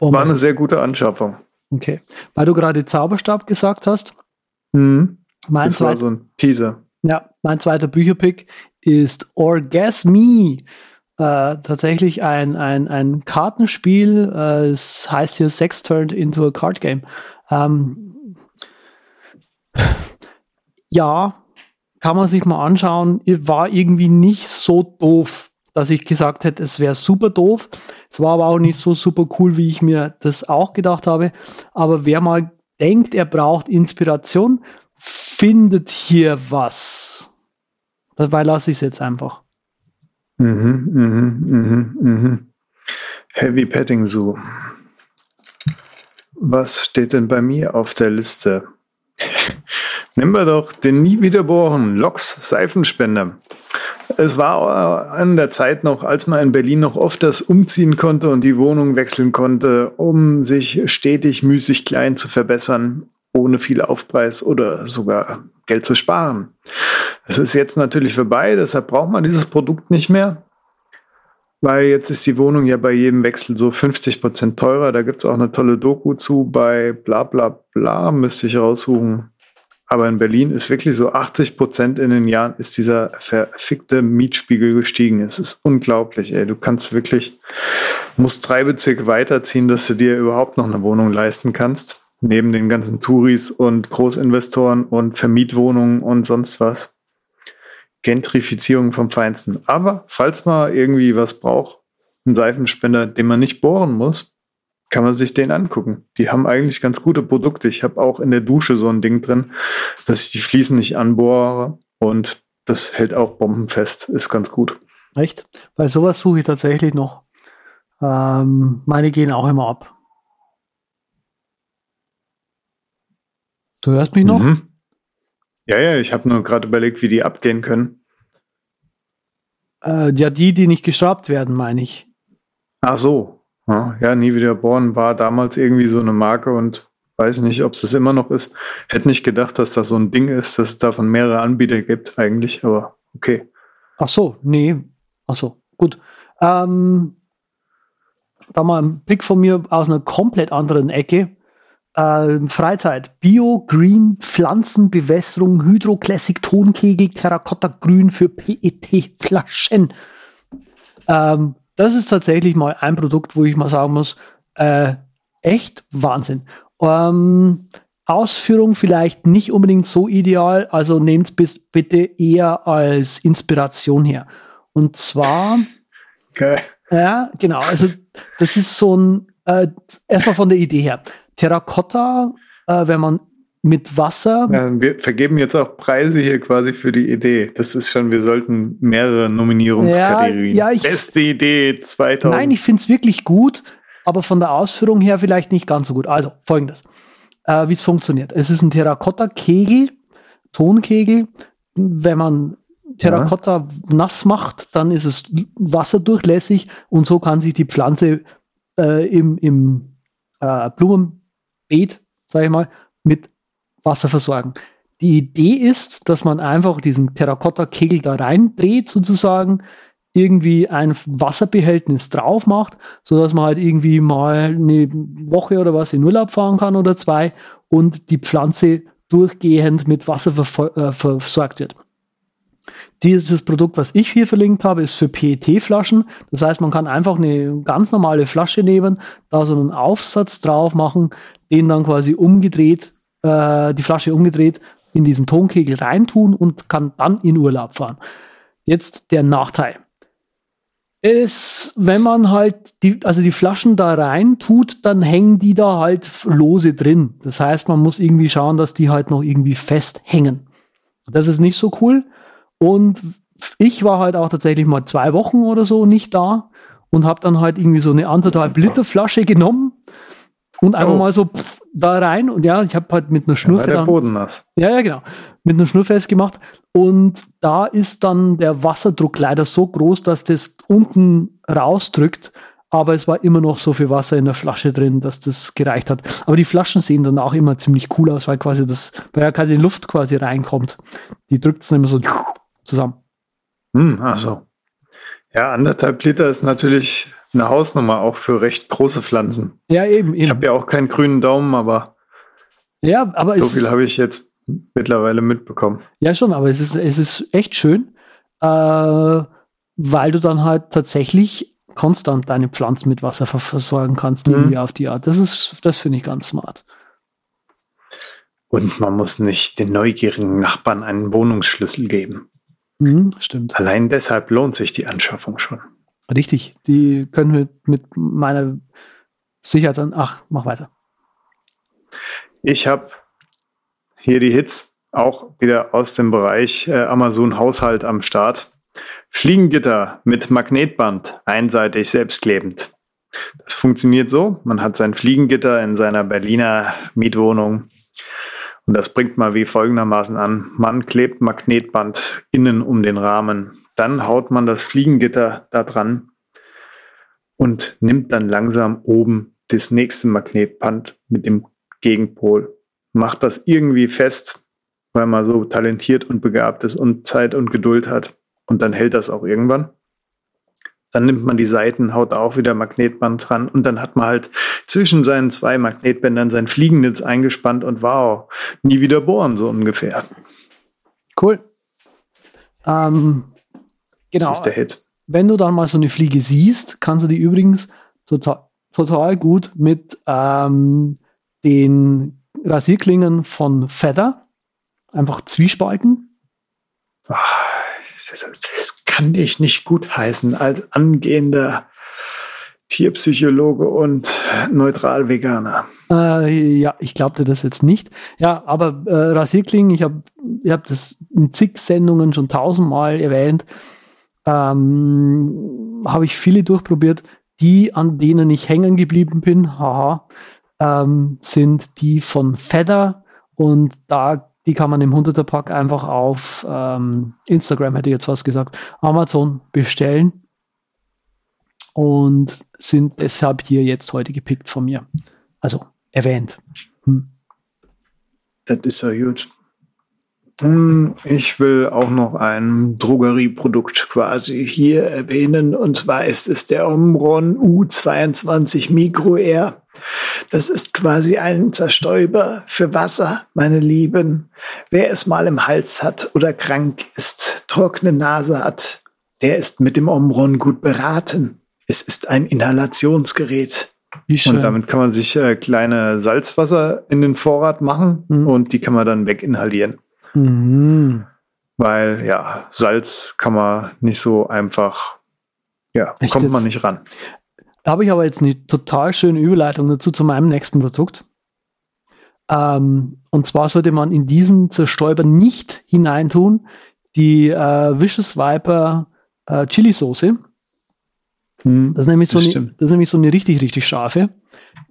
oh war eine sehr gute Anschaffung. Okay. Weil du gerade Zauberstab gesagt hast. Mhm. Mein das war so ein Teaser. Ja, mein zweiter Bücherpick ist Orgasme äh, tatsächlich ein, ein, ein Kartenspiel. Äh, es heißt hier Sex Turned into a Card Game. Ähm, ja, kann man sich mal anschauen. War irgendwie nicht so doof, dass ich gesagt hätte, es wäre super doof. Es war aber auch nicht so super cool, wie ich mir das auch gedacht habe. Aber wer mal denkt, er braucht Inspiration, findet hier was. Dabei lasse ich es jetzt einfach. Mhm, mhm, mhm, mhm. Heavy Petting Zoo. Was steht denn bei mir auf der Liste? Nehmen wir doch den nie wiederboren Loks Seifenspender. Es war an der Zeit noch, als man in Berlin noch oft das umziehen konnte und die Wohnung wechseln konnte, um sich stetig müßig klein zu verbessern, ohne viel Aufpreis oder sogar Geld zu sparen. Das ist jetzt natürlich vorbei, deshalb braucht man dieses Produkt nicht mehr. Weil jetzt ist die Wohnung ja bei jedem Wechsel so 50 Prozent teurer. Da gibt es auch eine tolle Doku zu bei bla bla bla, müsste ich raussuchen. Aber in Berlin ist wirklich so 80 Prozent in den Jahren ist dieser verfickte Mietspiegel gestiegen. Es ist unglaublich, ey. Du kannst wirklich, musst drei Bezirke weiterziehen, dass du dir überhaupt noch eine Wohnung leisten kannst. Neben den ganzen Touris und Großinvestoren und Vermietwohnungen und sonst was. Gentrifizierung vom Feinsten. Aber falls man irgendwie was braucht, einen Seifenspender, den man nicht bohren muss, kann man sich den angucken. Die haben eigentlich ganz gute Produkte. Ich habe auch in der Dusche so ein Ding drin, dass ich die Fliesen nicht anbohre und das hält auch bombenfest. Ist ganz gut. Echt? Weil sowas suche ich tatsächlich noch. Ähm, meine gehen auch immer ab. Du hörst mich noch? Mhm. Ja, ja, ich habe nur gerade überlegt, wie die abgehen können. Äh, ja, die, die nicht geschraubt werden, meine ich. Ach so. Ja, nie wieder bohren war damals irgendwie so eine Marke und weiß nicht, ob es es immer noch ist. Hätte nicht gedacht, dass das so ein Ding ist, dass es davon mehrere Anbieter gibt eigentlich, aber okay. Ach so, nee. Ach so, gut. Ähm, da mal ein Blick von mir aus einer komplett anderen Ecke. Äh, Freizeit. Bio, Green, Pflanzenbewässerung, Hydroclassic, Tonkegel, Terrakotta-Grün für PET-Flaschen. Ähm, das ist tatsächlich mal ein Produkt, wo ich mal sagen muss, äh, echt Wahnsinn. Ähm, Ausführung vielleicht nicht unbedingt so ideal, also nehmt es bitte eher als Inspiration her. Und zwar, okay. ja, genau, also das ist so ein, äh, erstmal von der Idee her. Terrakotta, äh, wenn man mit Wasser. Ja, wir vergeben jetzt auch Preise hier quasi für die Idee. Das ist schon, wir sollten mehrere Nominierungskategorien. Ja, ja, ich, Beste Idee 2000. Nein, ich finde es wirklich gut, aber von der Ausführung her vielleicht nicht ganz so gut. Also folgendes, äh, wie es funktioniert. Es ist ein Terrakotta-Kegel, Tonkegel. Wenn man Terrakotta ja. nass macht, dann ist es wasserdurchlässig und so kann sich die Pflanze äh, im, im äh, Blumen Beet, sage ich mal, mit Wasser versorgen. Die Idee ist, dass man einfach diesen Terrakotta-Kegel da reindreht, sozusagen, irgendwie ein Wasserbehältnis drauf macht, sodass man halt irgendwie mal eine Woche oder was in Urlaub fahren kann oder zwei und die Pflanze durchgehend mit Wasser äh, versorgt wird. Dieses Produkt, was ich hier verlinkt habe, ist für PET-Flaschen. Das heißt, man kann einfach eine ganz normale Flasche nehmen, da so einen Aufsatz drauf machen, den dann quasi umgedreht, äh, die Flasche umgedreht in diesen Tonkegel reintun und kann dann in Urlaub fahren. Jetzt der Nachteil. Ist, wenn man halt die, also die Flaschen da rein tut, dann hängen die da halt lose drin. Das heißt, man muss irgendwie schauen, dass die halt noch irgendwie festhängen. Das ist nicht so cool. Und ich war halt auch tatsächlich mal zwei Wochen oder so nicht da und habe dann halt irgendwie so eine anderthalb Liter Flasche genommen und einfach oh. mal so pff, da rein und ja, ich habe halt mit einer Schnur ja, der Boden nass. Ja, ja, genau. Mit einer Schnur festgemacht und da ist dann der Wasserdruck leider so groß, dass das unten rausdrückt, aber es war immer noch so viel Wasser in der Flasche drin, dass das gereicht hat. Aber die Flaschen sehen dann auch immer ziemlich cool aus, weil quasi das, weil ja die Luft quasi reinkommt. Die drückt es dann immer so zusammen. Hm, also. Ja, anderthalb Liter ist natürlich eine Hausnummer auch für recht große Pflanzen. Ja, eben. eben. Ich habe ja auch keinen grünen Daumen, aber, ja, aber so viel habe ich jetzt mittlerweile mitbekommen. Ja, schon, aber es ist, es ist echt schön, äh, weil du dann halt tatsächlich konstant deine Pflanzen mit Wasser versorgen kannst, mhm. irgendwie auf die Art. Das ist, das finde ich ganz smart. Und man muss nicht den neugierigen Nachbarn einen Wohnungsschlüssel geben. Mhm, stimmt. Allein deshalb lohnt sich die Anschaffung schon. Richtig, die können wir mit meiner Sicherheit dann. Ach, mach weiter. Ich habe hier die Hits auch wieder aus dem Bereich äh, Amazon Haushalt am Start. Fliegengitter mit Magnetband, einseitig selbstklebend. Das funktioniert so. Man hat sein Fliegengitter in seiner Berliner Mietwohnung und das bringt mal wie folgendermaßen an. Man klebt Magnetband innen um den Rahmen. Dann haut man das Fliegengitter da dran und nimmt dann langsam oben das nächste Magnetband mit dem Gegenpol. Macht das irgendwie fest, weil man so talentiert und begabt ist und Zeit und Geduld hat. Und dann hält das auch irgendwann. Dann nimmt man die Seiten, haut auch wieder Magnetband dran und dann hat man halt zwischen seinen zwei Magnetbändern sein Fliegennetz eingespannt und wow, nie wieder bohren, so ungefähr. Cool. Ähm, genau. Das ist der Hit. Wenn du dann mal so eine Fliege siehst, kannst du die übrigens total, total gut mit ähm, den Rasierklingen von Feather einfach zwiespalten. Ach, das, das kann ich nicht gut heißen als angehender Tierpsychologe und Neutral-Veganer. Äh, ja, ich glaubte das jetzt nicht. Ja, aber äh, Rasierklingen, ich habe ich hab das in zig Sendungen schon tausendmal erwähnt, ähm, habe ich viele durchprobiert. Die, an denen ich hängen geblieben bin, haha, ähm, sind die von Feather und da die kann man im 100er Pack einfach auf ähm, Instagram, hätte ich jetzt fast gesagt, Amazon bestellen und sind deshalb hier jetzt heute gepickt von mir. Also erwähnt. Hm. Ist ja gut. Hm, ich will auch noch ein Drogerieprodukt quasi hier erwähnen. Und zwar ist es der Omron U22 Micro Air. Das ist quasi ein Zerstäuber für Wasser, meine Lieben. Wer es mal im Hals hat oder krank ist, trockene Nase hat, der ist mit dem Omron gut beraten. Es ist ein Inhalationsgerät. Und damit kann man sich äh, kleine Salzwasser in den Vorrat machen mhm. und die kann man dann weginhalieren. Mhm. Weil ja, Salz kann man nicht so einfach, ja, Echt kommt man nicht ran. Da habe ich aber jetzt eine total schöne Überleitung dazu zu meinem nächsten Produkt. Ähm, und zwar sollte man in diesen Zerstäuber nicht hineintun die äh, Vicious Viper äh, Chili Soße. Hm, das, ist nämlich so eine, das ist nämlich so eine richtig, richtig scharfe.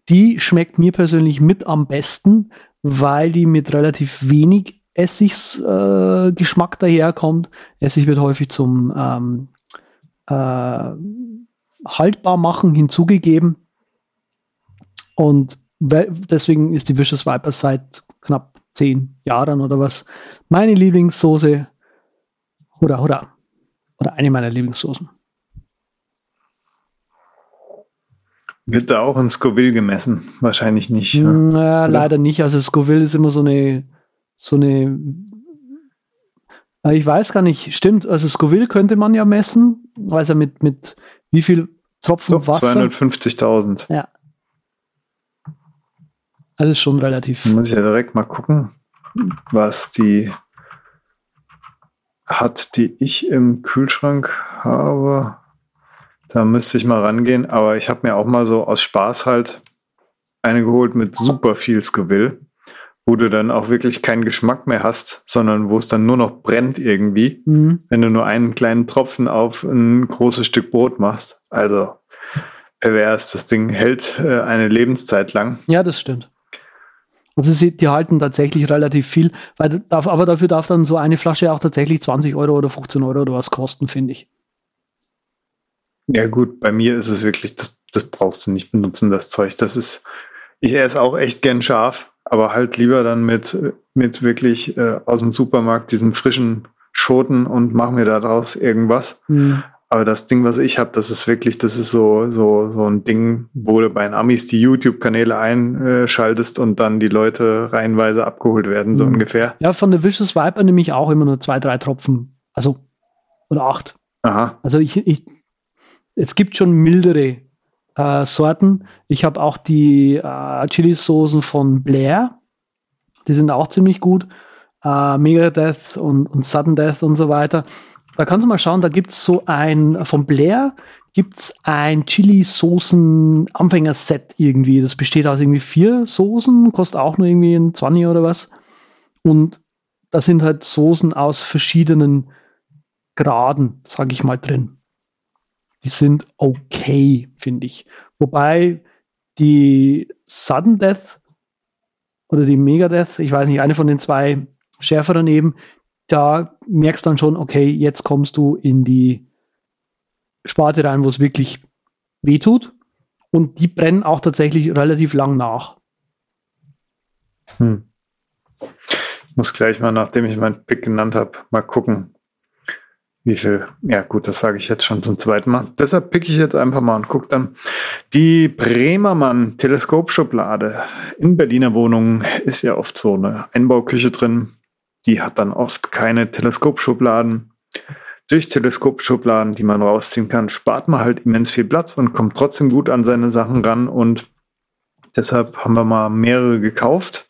Die schmeckt mir persönlich mit am besten, weil die mit relativ wenig Essigsgeschmack äh, daherkommt. Essig wird häufig zum ähm, äh, haltbar machen hinzugegeben. Und deswegen ist die Vicious Viper seit knapp zehn Jahren oder was meine Lieblingssoße. Oder, oder, oder eine meiner Lieblingssoßen. Wird da auch in Scoville gemessen? Wahrscheinlich nicht. Ja? Naja, leider nicht. Also Scoville ist immer so eine, so eine, ich weiß gar nicht, stimmt, also Scoville könnte man ja messen, also mit, mit wie viel Tropfen Doch, Wasser? 250.000. Ja. Also schon relativ. Muss ich ja direkt mal gucken, was die hat, die ich im Kühlschrank habe. Da müsste ich mal rangehen, aber ich habe mir auch mal so aus Spaß halt eine geholt mit super viel Scoville, wo du dann auch wirklich keinen Geschmack mehr hast, sondern wo es dann nur noch brennt irgendwie, mhm. wenn du nur einen kleinen Tropfen auf ein großes Stück Brot machst. Also pervers, das Ding hält äh, eine Lebenszeit lang. Ja, das stimmt. Also sie, die halten tatsächlich relativ viel, weil, aber dafür darf dann so eine Flasche auch tatsächlich 20 Euro oder 15 Euro oder was kosten, finde ich. Ja, gut, bei mir ist es wirklich, das, das brauchst du nicht benutzen, das Zeug. Das ist, ich esse auch echt gern scharf, aber halt lieber dann mit, mit wirklich äh, aus dem Supermarkt diesen frischen Schoten und mach mir daraus irgendwas. Mhm. Aber das Ding, was ich habe, das ist wirklich, das ist so, so, so ein Ding, wo du bei den Amis die YouTube-Kanäle einschaltest und dann die Leute reihenweise abgeholt werden, so mhm. ungefähr. Ja, von der Vicious Viper nehme ich auch immer nur zwei, drei Tropfen. Also, oder acht. Aha. Also ich, ich es gibt schon mildere äh, Sorten. Ich habe auch die äh, Chili-Soßen von Blair. Die sind auch ziemlich gut. Äh, Megadeth und, und Sudden Death und so weiter. Da kannst du mal schauen, da gibt es so ein, von Blair gibt es ein Chili-Soßen-Anfänger-Set irgendwie. Das besteht aus irgendwie vier Soßen, kostet auch nur irgendwie ein 20 oder was. Und da sind halt Soßen aus verschiedenen Graden, sage ich mal, drin die sind okay, finde ich. Wobei die Sudden Death oder die Megadeth, ich weiß nicht, eine von den zwei schärferen eben, da merkst du dann schon, okay, jetzt kommst du in die Sparte rein, wo es wirklich wehtut. Und die brennen auch tatsächlich relativ lang nach. Hm. Ich muss gleich mal, nachdem ich meinen Pick genannt habe, mal gucken, wie viel. Ja, gut, das sage ich jetzt schon zum zweiten Mal. Deshalb pick ich jetzt einfach mal und gucke dann. Die Bremermann Teleskopschublade in Berliner Wohnungen ist ja oft so eine Einbauküche drin. Die hat dann oft keine Teleskopschubladen. Durch Teleskopschubladen, die man rausziehen kann, spart man halt immens viel Platz und kommt trotzdem gut an seine Sachen ran. Und deshalb haben wir mal mehrere gekauft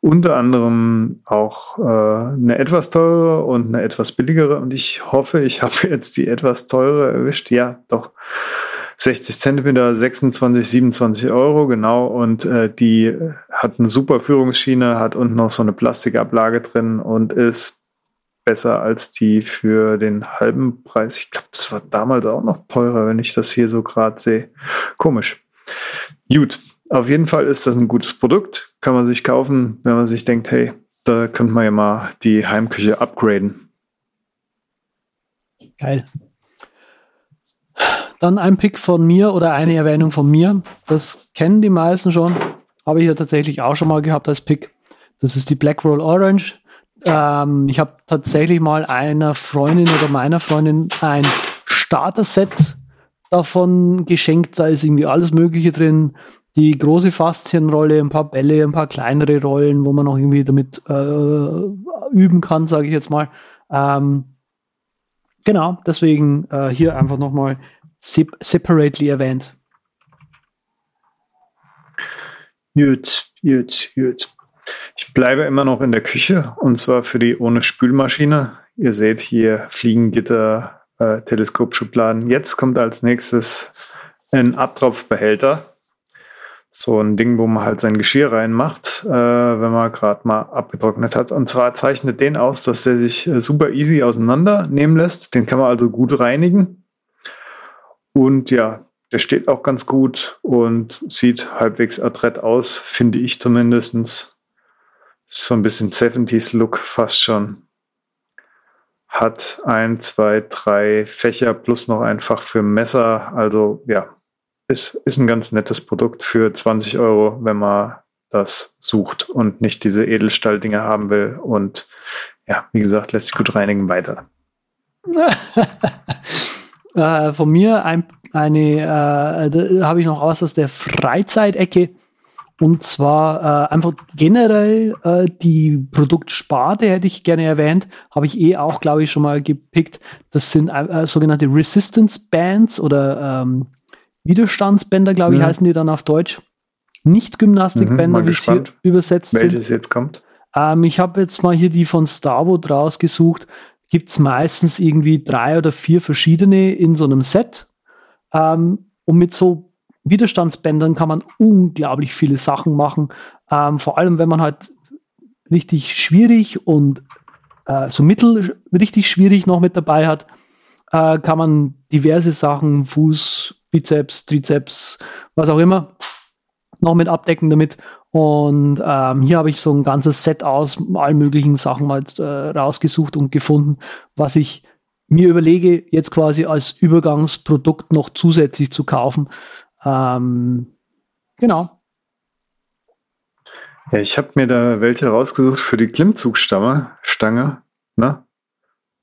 unter anderem auch äh, eine etwas teurere und eine etwas billigere. Und ich hoffe, ich habe jetzt die etwas teure erwischt. Ja, doch. 60 Zentimeter, 26, 27 Euro, genau. Und äh, die hat eine super Führungsschiene, hat unten noch so eine Plastikablage drin und ist besser als die für den halben Preis. Ich glaube, das war damals auch noch teurer, wenn ich das hier so gerade sehe. Komisch. Gut, auf jeden Fall ist das ein gutes Produkt. Kann man sich kaufen, wenn man sich denkt, hey, da könnte man ja mal die Heimküche upgraden. Geil. Dann ein Pick von mir oder eine Erwähnung von mir. Das kennen die meisten schon. Habe ich ja tatsächlich auch schon mal gehabt als Pick. Das ist die Black Roll Orange. Ähm, ich habe tatsächlich mal einer Freundin oder meiner Freundin ein Starter-Set davon geschenkt. Da ist irgendwie alles Mögliche drin die große Faszienrolle, ein paar Bälle, ein paar kleinere Rollen, wo man auch irgendwie damit äh, üben kann, sage ich jetzt mal. Ähm, genau, deswegen äh, hier einfach nochmal separately erwähnt. Gut, gut, gut. Ich bleibe immer noch in der Küche und zwar für die ohne Spülmaschine. Ihr seht hier Fliegengitter, äh, Teleskopschubladen. Jetzt kommt als nächstes ein Abtropfbehälter so ein Ding, wo man halt sein Geschirr reinmacht, äh, wenn man gerade mal abgetrocknet hat. Und zwar zeichnet den aus, dass der sich äh, super easy auseinandernehmen lässt. Den kann man also gut reinigen. Und ja, der steht auch ganz gut und sieht halbwegs adrett aus, finde ich zumindest. So ein bisschen 70s-Look fast schon. Hat ein, zwei, drei Fächer plus noch ein Fach für Messer. Also ja, ist, ist ein ganz nettes Produkt für 20 Euro, wenn man das sucht und nicht diese Edelstahldinger haben will. Und ja, wie gesagt, lässt sich gut reinigen weiter. äh, von mir ein, eine, äh, habe ich noch aus aus der Freizeitecke. Und zwar äh, einfach generell äh, die Produktsparte hätte ich gerne erwähnt, habe ich eh auch, glaube ich, schon mal gepickt. Das sind äh, sogenannte Resistance Bands oder ähm, Widerstandsbänder, glaube ich, mhm. heißen die dann auf Deutsch. Nicht Gymnastikbänder, mhm, wie es hier übersetzt welches sind. jetzt kommt. Ähm, ich habe jetzt mal hier die von Starwood rausgesucht. Gibt es meistens irgendwie drei oder vier verschiedene in so einem Set. Ähm, und mit so Widerstandsbändern kann man unglaublich viele Sachen machen. Ähm, vor allem, wenn man halt richtig schwierig und äh, so mittel richtig schwierig noch mit dabei hat, äh, kann man diverse Sachen, Fuß, Bizeps, Trizeps, was auch immer, noch mit abdecken damit. Und ähm, hier habe ich so ein ganzes Set aus allen möglichen Sachen halt, äh, rausgesucht und gefunden, was ich mir überlege, jetzt quasi als Übergangsprodukt noch zusätzlich zu kaufen. Ähm, genau. Ja, ich habe mir da welche rausgesucht für die Klimmzugstange, Stange, ne?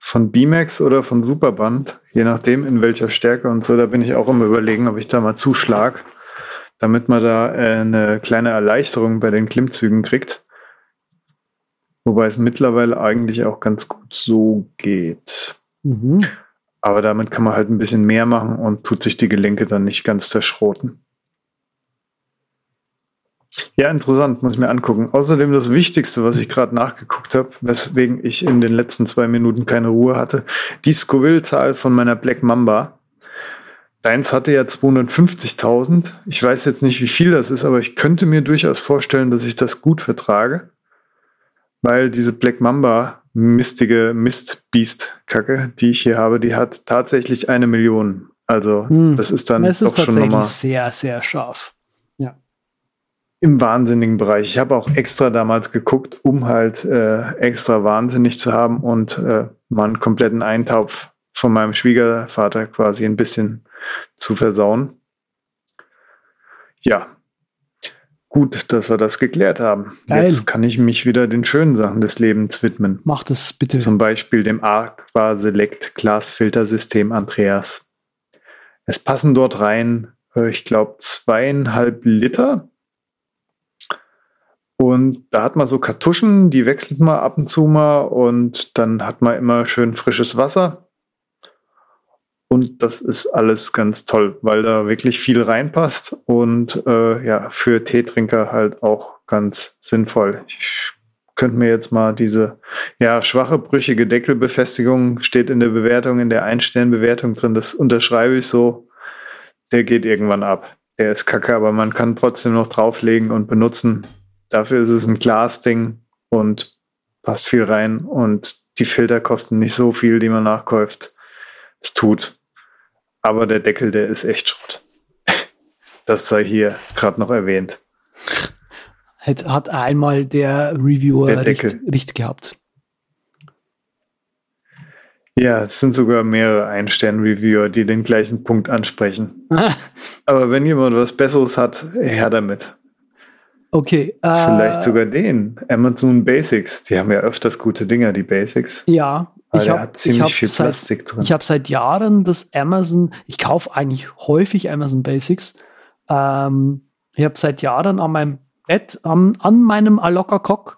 Von B-Max oder von Superband, je nachdem in welcher Stärke und so. Da bin ich auch immer überlegen, ob ich da mal zuschlag, damit man da äh, eine kleine Erleichterung bei den Klimmzügen kriegt. Wobei es mittlerweile eigentlich auch ganz gut so geht. Mhm. Aber damit kann man halt ein bisschen mehr machen und tut sich die Gelenke dann nicht ganz zerschroten. Ja, interessant, muss ich mir angucken. Außerdem das Wichtigste, was ich gerade nachgeguckt habe, weswegen ich in den letzten zwei Minuten keine Ruhe hatte, die Scoville-Zahl von meiner Black Mamba. Deins hatte ja 250.000. Ich weiß jetzt nicht, wie viel das ist, aber ich könnte mir durchaus vorstellen, dass ich das gut vertrage, weil diese Black Mamba mistige Mistbeast-Kacke, die ich hier habe, die hat tatsächlich eine Million. Also hm, das ist dann das ist doch schon nochmal sehr, sehr scharf. Im wahnsinnigen Bereich. Ich habe auch extra damals geguckt, um halt äh, extra wahnsinnig zu haben und äh, mal einen kompletten Eintopf von meinem Schwiegervater quasi ein bisschen zu versauen. Ja, gut, dass wir das geklärt haben. Geil. Jetzt kann ich mich wieder den schönen Sachen des Lebens widmen. Mach das bitte. Zum Beispiel dem Aqua Select Glasfiltersystem Andreas. Es passen dort rein, äh, ich glaube, zweieinhalb Liter. Und da hat man so Kartuschen, die wechselt man ab und zu mal und dann hat man immer schön frisches Wasser. Und das ist alles ganz toll, weil da wirklich viel reinpasst und äh, ja, für Teetrinker halt auch ganz sinnvoll. Ich könnte mir jetzt mal diese ja, schwache, brüchige Deckelbefestigung steht in der Bewertung, in der Ein-Stern-Bewertung drin. Das unterschreibe ich so. Der geht irgendwann ab. Der ist kacke, aber man kann trotzdem noch drauflegen und benutzen. Dafür ist es ein Glasding und passt viel rein und die Filter kosten nicht so viel, die man nachkauft. Es tut. Aber der Deckel, der ist echt Schrott. Das sei hier gerade noch erwähnt. Hat, hat einmal der Reviewer Der recht, recht gehabt. Ja, es sind sogar mehrere Ein-Stern-Reviewer, die den gleichen Punkt ansprechen. Aber wenn jemand was Besseres hat, her damit. Okay. Äh, Vielleicht sogar den. Amazon Basics. Die haben ja öfters gute Dinger, die Basics. Ja, Aber ich der habe hat ziemlich hab viel seit, Plastik drin. Ich habe seit Jahren das Amazon, ich kaufe eigentlich häufig Amazon Basics. Ähm, ich habe seit Jahren an meinem Bett, an, an meinem Aloka Cock,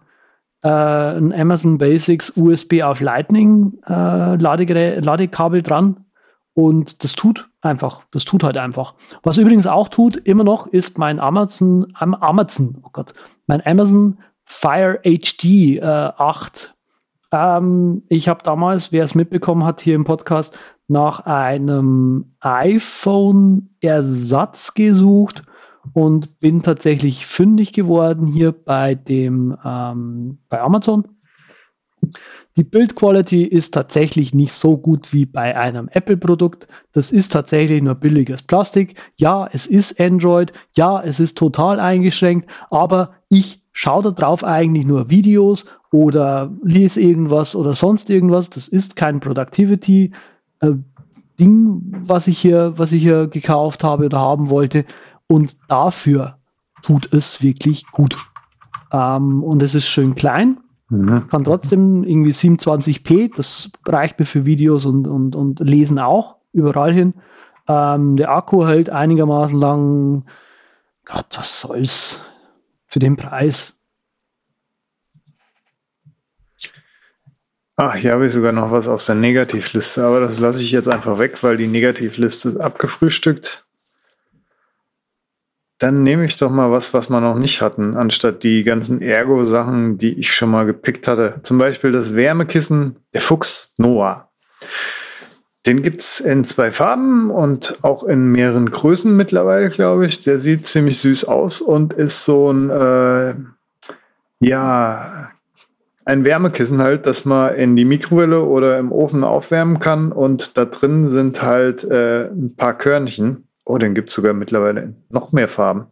äh, ein Amazon Basics USB auf Lightning äh, Ladekabel dran. Und das tut einfach. Das tut halt einfach. Was übrigens auch tut, immer noch, ist mein Amazon, am Amazon, oh Gott, mein Amazon Fire HD äh, 8 ähm, ich habe damals, wer es mitbekommen hat hier im Podcast, nach einem iPhone-Ersatz gesucht und bin tatsächlich fündig geworden hier bei dem ähm, bei Amazon. Die Build-Quality ist tatsächlich nicht so gut wie bei einem Apple-Produkt. Das ist tatsächlich nur billiges Plastik. Ja, es ist Android. Ja, es ist total eingeschränkt. Aber ich schaue da drauf eigentlich nur Videos oder lese irgendwas oder sonst irgendwas. Das ist kein Productivity äh, was ich hier, was ich hier gekauft habe oder haben wollte. Und dafür tut es wirklich gut. Ähm, und es ist schön klein, Mhm. kann trotzdem irgendwie 27p, das reicht mir für Videos und, und, und Lesen auch, überall hin. Ähm, der Akku hält einigermaßen lang. Gott, was soll's für den Preis? Ach, hier habe ich sogar noch was aus der Negativliste, aber das lasse ich jetzt einfach weg, weil die Negativliste ist abgefrühstückt. Dann nehme ich doch mal was, was wir noch nicht hatten, anstatt die ganzen Ergo-Sachen, die ich schon mal gepickt hatte. Zum Beispiel das Wärmekissen, der Fuchs Noah. Den gibt es in zwei Farben und auch in mehreren Größen mittlerweile, glaube ich. Der sieht ziemlich süß aus und ist so ein, äh, ja, ein Wärmekissen halt, das man in die Mikrowelle oder im Ofen aufwärmen kann. Und da drin sind halt äh, ein paar Körnchen. Oh, den gibt es sogar mittlerweile in noch mehr Farben.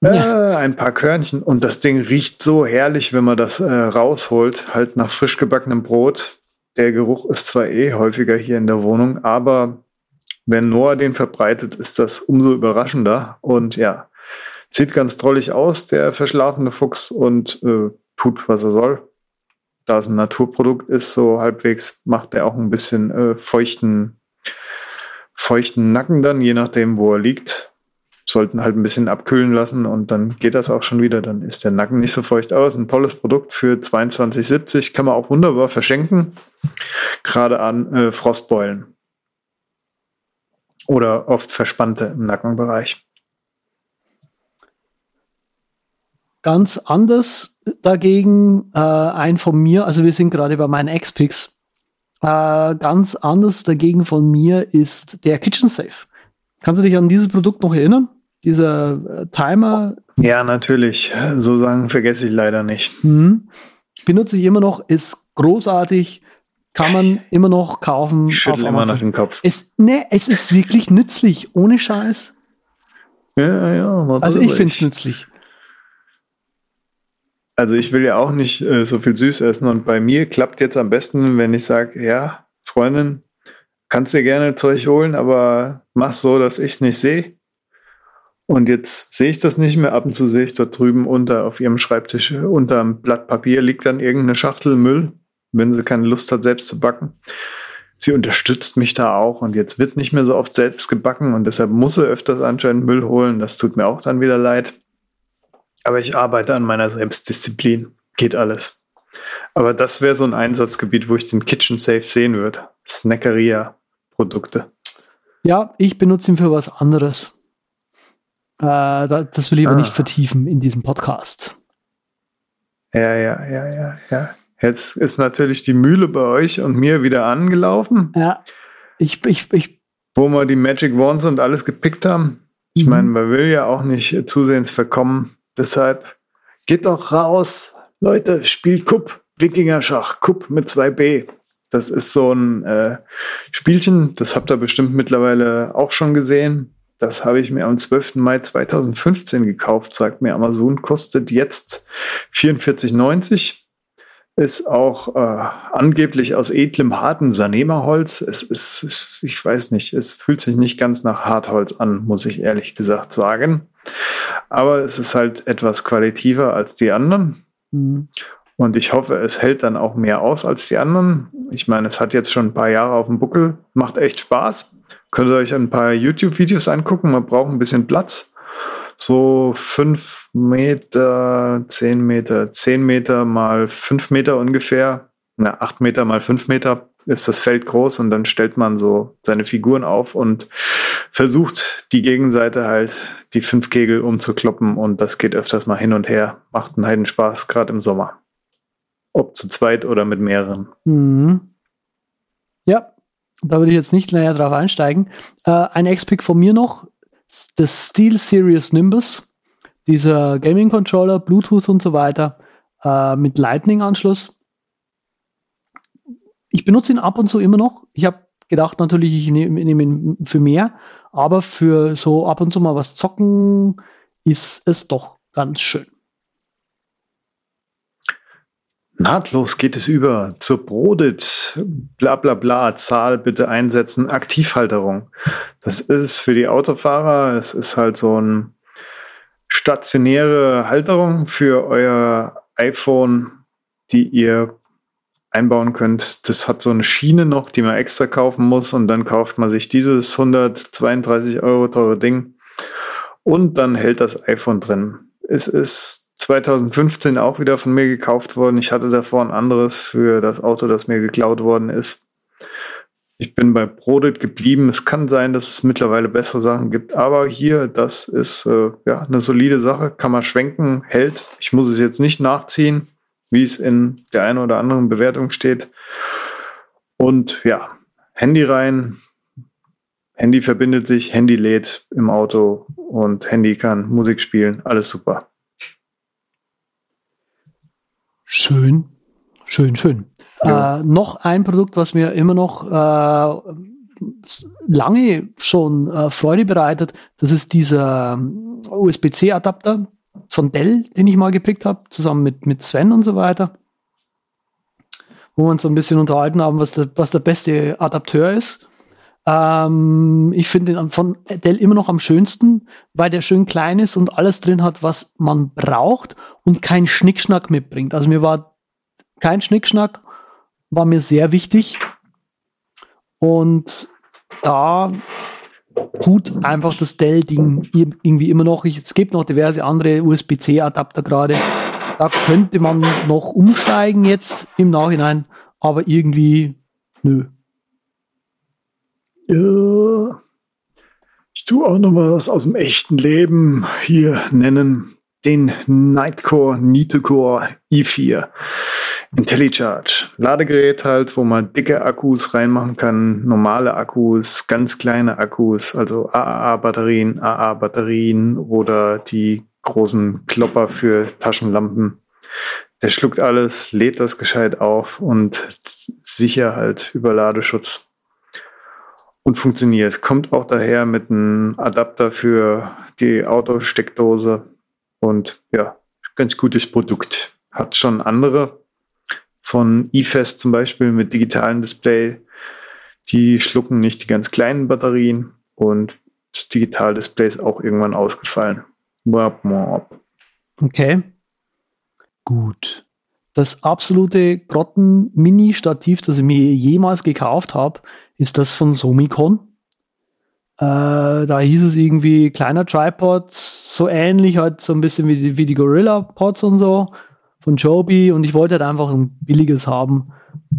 Ja. Äh, ein paar Körnchen. Und das Ding riecht so herrlich, wenn man das äh, rausholt. Halt nach frisch gebackenem Brot. Der Geruch ist zwar eh häufiger hier in der Wohnung, aber wenn Noah den verbreitet, ist das umso überraschender. Und ja, sieht ganz drollig aus, der verschlafene Fuchs, und äh, tut, was er soll. Da es ein Naturprodukt ist, so halbwegs macht er auch ein bisschen äh, feuchten, feuchten Nacken dann, je nachdem, wo er liegt. Sollten halt ein bisschen abkühlen lassen und dann geht das auch schon wieder. Dann ist der Nacken nicht so feucht aus. Ein tolles Produkt für 22,70 kann man auch wunderbar verschenken. Gerade an äh, Frostbeulen. Oder oft Verspannte im Nackenbereich. Ganz anders dagegen äh, ein von mir, also wir sind gerade bei meinen X-Picks, äh, ganz anders dagegen von mir ist der Kitchen Safe. Kannst du dich an dieses Produkt noch erinnern? Dieser äh, Timer Ja, natürlich. So Sachen vergesse ich leider nicht. mhm. benutze ich immer noch, ist großartig, kann man immer noch kaufen. Ich schüttel immer nach dem Kopf. Es, ne, es ist wirklich nützlich, ohne Scheiß. Ja, ja, Also ich finde es nützlich. Also ich will ja auch nicht äh, so viel süß essen und bei mir klappt jetzt am besten, wenn ich sage, ja, Freundin, kannst dir gerne Zeug holen, aber mach so, dass ich es nicht sehe. Und jetzt sehe ich das nicht mehr. Ab und zu sehe ich dort drüben unter auf ihrem Schreibtisch, unter einem Blatt Papier liegt dann irgendeine Schachtel Müll, wenn sie keine Lust hat, selbst zu backen. Sie unterstützt mich da auch und jetzt wird nicht mehr so oft selbst gebacken und deshalb muss sie öfters anscheinend Müll holen. Das tut mir auch dann wieder leid. Aber ich arbeite an meiner Selbstdisziplin. Geht alles. Aber das wäre so ein Einsatzgebiet, wo ich den Kitchen Safe sehen würde. Snackeria-Produkte. Ja, ich benutze ihn für was anderes. Äh, das will ich aber ah. nicht vertiefen in diesem Podcast. Ja, ja, ja, ja, ja. Jetzt ist natürlich die Mühle bei euch und mir wieder angelaufen. Ja. Ich, ich, ich. Wo wir die Magic Wands und alles gepickt haben. Ich mhm. meine, man will ja auch nicht zusehends verkommen. Deshalb geht doch raus. Leute, spielt Kupp. Wikinger-Schach. Kupp mit 2B. Das ist so ein äh, Spielchen, das habt ihr bestimmt mittlerweile auch schon gesehen. Das habe ich mir am 12. Mai 2015 gekauft, sagt mir Amazon, kostet jetzt 44,90. Ist auch äh, angeblich aus edlem, hartem Sanema-Holz. Es ist, ich weiß nicht, es fühlt sich nicht ganz nach Hartholz an, muss ich ehrlich gesagt sagen. Aber es ist halt etwas qualitativer als die anderen. Mhm. Und ich hoffe, es hält dann auch mehr aus als die anderen. Ich meine, es hat jetzt schon ein paar Jahre auf dem Buckel, macht echt Spaß. Könnt ihr euch ein paar YouTube-Videos angucken, man braucht ein bisschen Platz. So fünf Meter, zehn Meter, zehn Meter mal fünf Meter ungefähr. Na, acht Meter mal fünf Meter ist das Feld groß und dann stellt man so seine Figuren auf und versucht die Gegenseite halt die fünf Kegel umzukloppen und das geht öfters mal hin und her. Macht einen Heiden Spaß, gerade im Sommer. Ob zu zweit oder mit mehreren. Mhm. Ja, da würde ich jetzt nicht näher drauf einsteigen. Äh, ein X-Pick von mir noch, das Steel Series Nimbus. Dieser Gaming-Controller, Bluetooth und so weiter, äh, mit Lightning-Anschluss. Ich benutze ihn ab und zu immer noch. Ich habe gedacht natürlich, ich nehme nehm ihn für mehr, aber für so ab und zu mal was zocken ist es doch ganz schön. Nahtlos geht es über zur Brodit, bla bla bla, Zahl bitte einsetzen, Aktivhalterung. Das ist für die Autofahrer, es ist halt so eine stationäre Halterung für euer iPhone, die ihr einbauen könnt. Das hat so eine Schiene noch, die man extra kaufen muss und dann kauft man sich dieses 132 Euro teure Ding und dann hält das iPhone drin. Es ist 2015 auch wieder von mir gekauft worden. Ich hatte davor ein anderes für das Auto, das mir geklaut worden ist. Ich bin bei Prodit geblieben. Es kann sein, dass es mittlerweile bessere Sachen gibt, aber hier, das ist äh, ja eine solide Sache. Kann man schwenken, hält. Ich muss es jetzt nicht nachziehen, wie es in der einen oder anderen Bewertung steht. Und ja, Handy rein. Handy verbindet sich, Handy lädt im Auto und Handy kann Musik spielen. Alles super. Schön, schön, schön. Ja. Äh, noch ein Produkt, was mir immer noch äh, lange schon äh, Freude bereitet, das ist dieser ähm, USB-C-Adapter von Dell, den ich mal gepickt habe, zusammen mit, mit Sven und so weiter. Wo wir uns so ein bisschen unterhalten haben, was der, was der beste Adapteur ist. Ähm, ich finde den von Dell immer noch am schönsten, weil der schön klein ist und alles drin hat, was man braucht und kein Schnickschnack mitbringt. Also mir war kein Schnickschnack, war mir sehr wichtig. Und da tut einfach das Dell-Ding irgendwie immer noch. Ich, es gibt noch diverse andere USB-C-Adapter gerade. Da könnte man noch umsteigen jetzt im Nachhinein, aber irgendwie nö. Ja. Ich tue auch noch mal was aus dem echten Leben hier nennen. Den Nightcore Nitecore i4 IntelliCharge. Ladegerät halt, wo man dicke Akkus reinmachen kann, normale Akkus, ganz kleine Akkus, also AAA-Batterien, AA-Batterien oder die großen Klopper für Taschenlampen. Der schluckt alles, lädt das gescheit auf und sicher halt über Ladeschutz und funktioniert. Kommt auch daher mit einem Adapter für die Autosteckdose und ja, ganz gutes Produkt. hat schon andere. Von eFest zum Beispiel mit digitalem Display. Die schlucken nicht die ganz kleinen Batterien und das Digitaldisplay ist auch irgendwann ausgefallen. Okay. Gut. Das absolute Grotten-Mini-Stativ, das ich mir jemals gekauft habe, ist das von Somicon. Äh, da hieß es irgendwie kleiner Tripod, so ähnlich halt so ein bisschen wie die, wie die Gorilla Pods und so von Joby und ich wollte halt einfach ein billiges haben,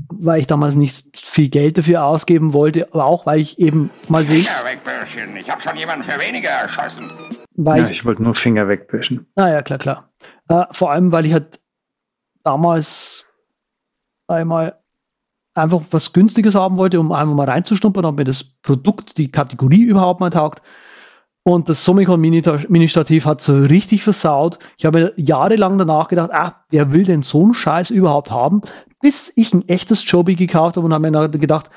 weil ich damals nicht viel Geld dafür ausgeben wollte, aber auch weil ich eben mal sehen. Finger wegbürschen, ich habe schon jemanden für weniger erschossen. Weil Ja, ich, ich wollte nur Finger wegbüschen. naja, klar, klar. Äh, vor allem, weil ich halt damals einmal einfach was Günstiges haben wollte, um einfach mal reinzuschnuppern, ob mir das Produkt, die Kategorie überhaupt mal taugt. Und das Summicon Mini- Mini-Stativ hat so richtig versaut. Ich habe mir jahrelang danach gedacht, ah, wer will denn so einen Scheiß überhaupt haben? Bis ich ein echtes Joby gekauft habe und habe mir dann gedacht,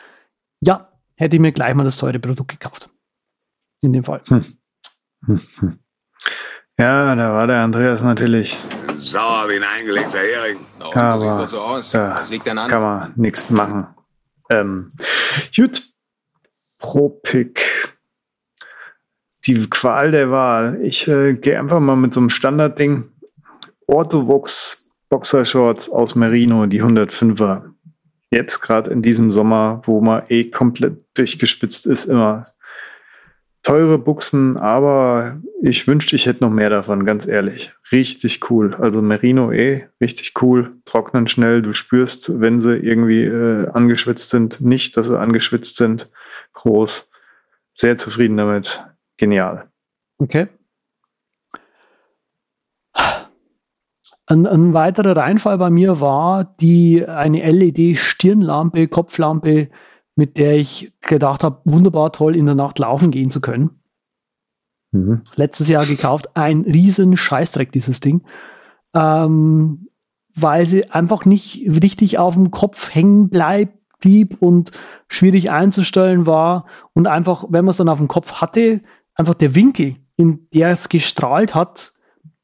ja, hätte ich mir gleich mal das teure Produkt gekauft. In dem Fall. Ja, da war der Andreas natürlich. Sauer wie ein eingelegter Hering. So aber sieht das so aus. da Was liegt denn an? kann man nichts machen. Ähm, gut. Pro-Pick. Die Qual der Wahl. Ich äh, gehe einfach mal mit so einem Standardding. Orthovox Boxershorts aus Merino, die 105er. Jetzt gerade in diesem Sommer, wo man eh komplett durchgespitzt ist, immer teure Buchsen, aber ich wünschte, ich hätte noch mehr davon, ganz ehrlich. Richtig cool. Also Merino eh, richtig cool. Trocknen schnell. Du spürst, wenn sie irgendwie äh, angeschwitzt sind, nicht, dass sie angeschwitzt sind. Groß. Sehr zufrieden damit. Genial. Okay. Ein, ein weiterer Reinfall bei mir war die eine LED-Stirnlampe, Kopflampe, mit der ich gedacht habe, wunderbar toll in der Nacht laufen gehen zu können. Mhm. Letztes Jahr gekauft, ein riesen Scheißdreck, dieses Ding. Ähm, weil sie einfach nicht richtig auf dem Kopf hängen bleibt, blieb und schwierig einzustellen war und einfach, wenn man es dann auf dem Kopf hatte, einfach der Winkel, in der es gestrahlt hat,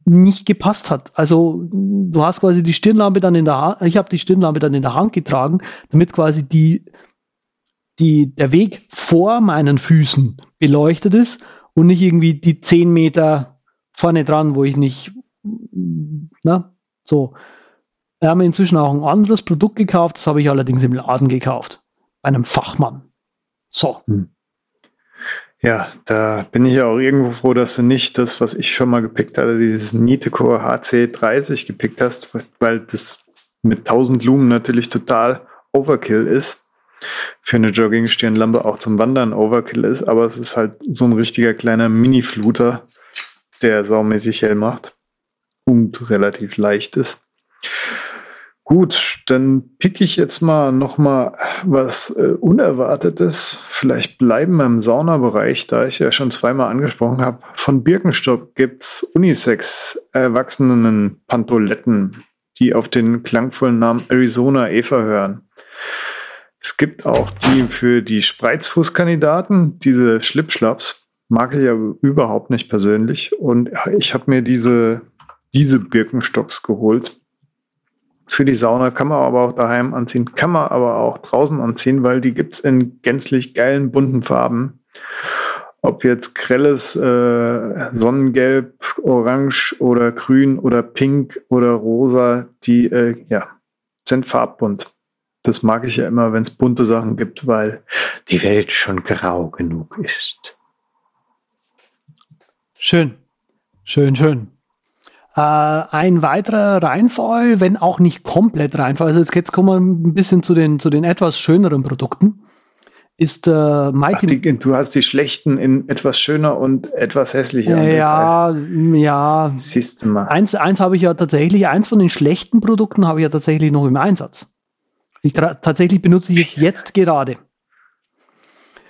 nicht gepasst hat. Also du hast quasi die Stirnlampe dann in der Hand, ich habe die Stirnlampe dann in der Hand getragen, damit quasi die, die, der Weg vor meinen Füßen beleuchtet ist und nicht irgendwie die zehn Meter vorne dran, wo ich nicht, na, so. Wir haben inzwischen auch ein anderes Produkt gekauft, das habe ich allerdings im Laden gekauft. Bei einem Fachmann. So. Ja, da bin ich ja auch irgendwo froh, dass du nicht das, was ich schon mal gepickt hatte, dieses Nitecore HC30 gepickt hast, weil das mit 1000 Lumen natürlich total Overkill ist. Für eine Jogging-Stirnlampe auch zum Wandern Overkill ist, aber es ist halt so ein richtiger kleiner Mini-Fluter, der saumäßig hell macht und relativ leicht ist. Gut, dann pick ich jetzt mal noch mal was äh, Unerwartetes. Vielleicht bleiben wir im Saunabereich, da ich ja schon zweimal angesprochen habe. Von Birkenstock gibt's Unisex Erwachsenen Pantoletten, die auf den klangvollen Namen Arizona Eva hören. Es gibt auch die für die Spreizfußkandidaten, diese Schlipschlaps. Mag ich aber überhaupt nicht persönlich. Und ich habe mir diese, diese Birkenstocks geholt. Für die Sauna kann man aber auch daheim anziehen, kann man aber auch draußen anziehen, weil die gibt's in gänzlich geilen, bunten Farben. Ob jetzt grelles äh, Sonnengelb, Orange oder Grün oder Pink oder Rosa, die äh, ja, sind farbbunt. Das mag ich ja immer, wenn es bunte Sachen gibt, weil die Welt schon grau genug ist. Schön. Schön, schön. Äh, ein weiterer Reinfall, wenn auch nicht komplett Reinfall, also jetzt, jetzt kommen wir ein bisschen zu den, zu den etwas schöneren Produkten, ist äh, Ach, Mighty. die, du hast die schlechten in etwas schöner und etwas hässlicher. ja, ja. Siehst du mal. Eins, eins habe ich ja tatsächlich, eins von den schlechten Produkten habe ich ja tatsächlich noch im Einsatz. Ich, tatsächlich benutze ich es jetzt gerade.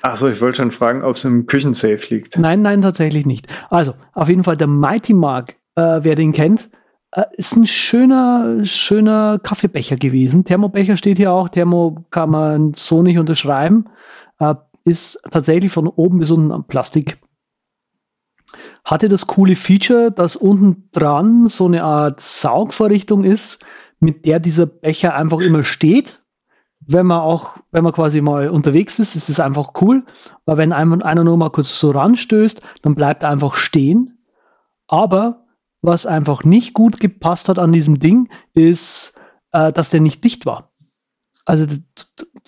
Ach so, ich wollte schon fragen, ob es im Küchensafe liegt. Nein, nein, tatsächlich nicht. Also, auf jeden Fall der Mighty Mark, äh, wer den kennt, äh, ist ein schöner, schöner Kaffeebecher gewesen. Thermobecher steht hier auch. Thermo kann man so nicht unterschreiben. Äh, ist tatsächlich von oben bis unten am Plastik. hatte das coole Feature, dass unten dran so eine Art Saugvorrichtung ist, mit der dieser Becher einfach immer steht. Wenn man auch, wenn man quasi mal unterwegs ist, ist das einfach cool. Weil wenn einer nur mal kurz so ranstößt, dann bleibt er einfach stehen. Aber was einfach nicht gut gepasst hat an diesem Ding, ist, äh, dass der nicht dicht war. Also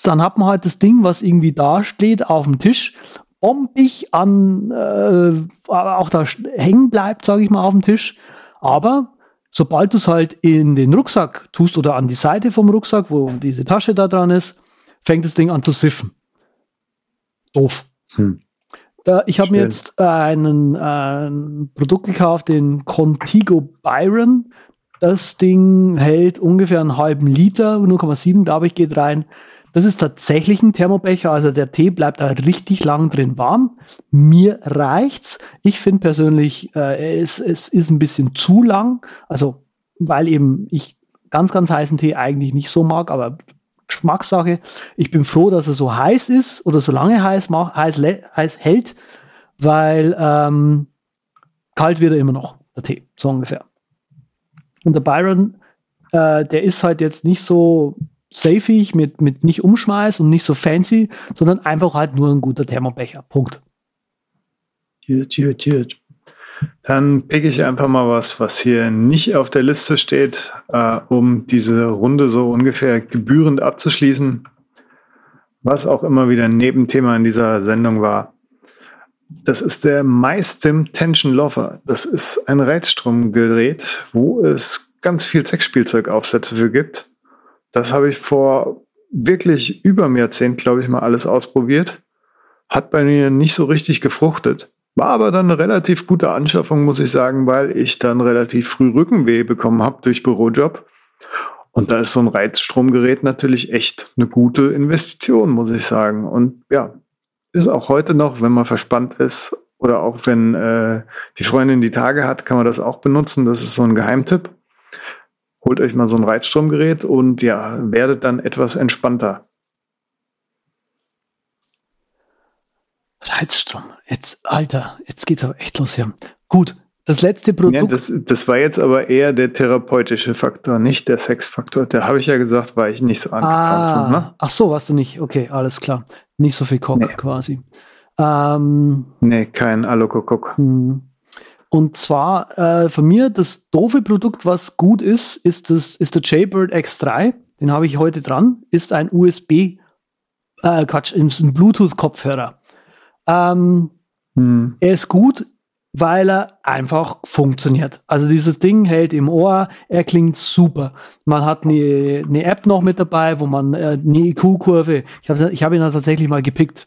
dann hat man halt das Ding, was irgendwie da steht auf dem Tisch, bombig an, äh, auch da hängen bleibt, sage ich mal, auf dem Tisch. Aber sobald du es halt in den Rucksack tust oder an die Seite vom Rucksack, wo diese Tasche da dran ist, fängt das Ding an zu siffen. Doof. Hm. Da, ich habe mir jetzt einen, äh, ein Produkt gekauft, den Contigo Byron. Das Ding hält ungefähr einen halben Liter, 0,7 glaube ich, geht rein. Das ist tatsächlich ein Thermobecher, also der Tee bleibt da richtig lang drin warm. Mir reicht's. Ich finde persönlich, äh, es, es ist ein bisschen zu lang, also weil eben ich ganz, ganz heißen Tee eigentlich nicht so mag, aber Geschmackssache. Ich bin froh, dass er so heiß ist oder so lange heiß, heiß, heiß hält, weil ähm, kalt wird er immer noch, der Tee, so ungefähr. Und der Byron, äh, der ist halt jetzt nicht so safeig, mit, mit nicht Umschmeiß und nicht so fancy, sondern einfach halt nur ein guter Thermobecher. Punkt. Gut, gut, gut. Dann pick ich einfach mal was, was hier nicht auf der Liste steht, äh, um diese Runde so ungefähr gebührend abzuschließen. Was auch immer wieder ein Nebenthema in dieser Sendung war. Das ist der MyStim Tension Lover. Das ist ein Reizstromgerät, wo es ganz viel Sexspielzeugaufsätze für gibt. Das habe ich vor wirklich über einem Jahrzehnt, glaube ich, mal alles ausprobiert. Hat bei mir nicht so richtig gefruchtet. War aber dann eine relativ gute Anschaffung, muss ich sagen, weil ich dann relativ früh Rückenweh bekommen habe durch Bürojob. Und da ist so ein Reizstromgerät natürlich echt eine gute Investition, muss ich sagen. Und ja, ist auch heute noch, wenn man verspannt ist oder auch wenn äh, die Freundin die Tage hat, kann man das auch benutzen. Das ist so ein Geheimtipp holt euch mal so ein Reizstromgerät und ja, werdet dann etwas entspannter. Reizstrom. Jetzt, Alter, jetzt geht's aber echt los hier. Gut, das letzte Produkt. Ja, das, das war jetzt aber eher der therapeutische Faktor, nicht der Sexfaktor. Der habe ich ja gesagt, war ich nicht so angetan ah, von. Ne? Ach so, warst du nicht. Okay, alles klar. Nicht so viel Cock nee. quasi. Ähm, nee, kein Alokokok. Hm. Und zwar äh, von mir das doofe Produkt, was gut ist, ist, das, ist der Jaybird X3. Den habe ich heute dran. Ist ein USB, äh, Quatsch, ist ein Bluetooth-Kopfhörer. Ähm, hm. Er ist gut, weil er einfach funktioniert. Also dieses Ding hält im Ohr, er klingt super. Man hat eine, eine App noch mit dabei, wo man äh, eine IQ-Kurve, ich habe ich hab ihn dann tatsächlich mal gepickt,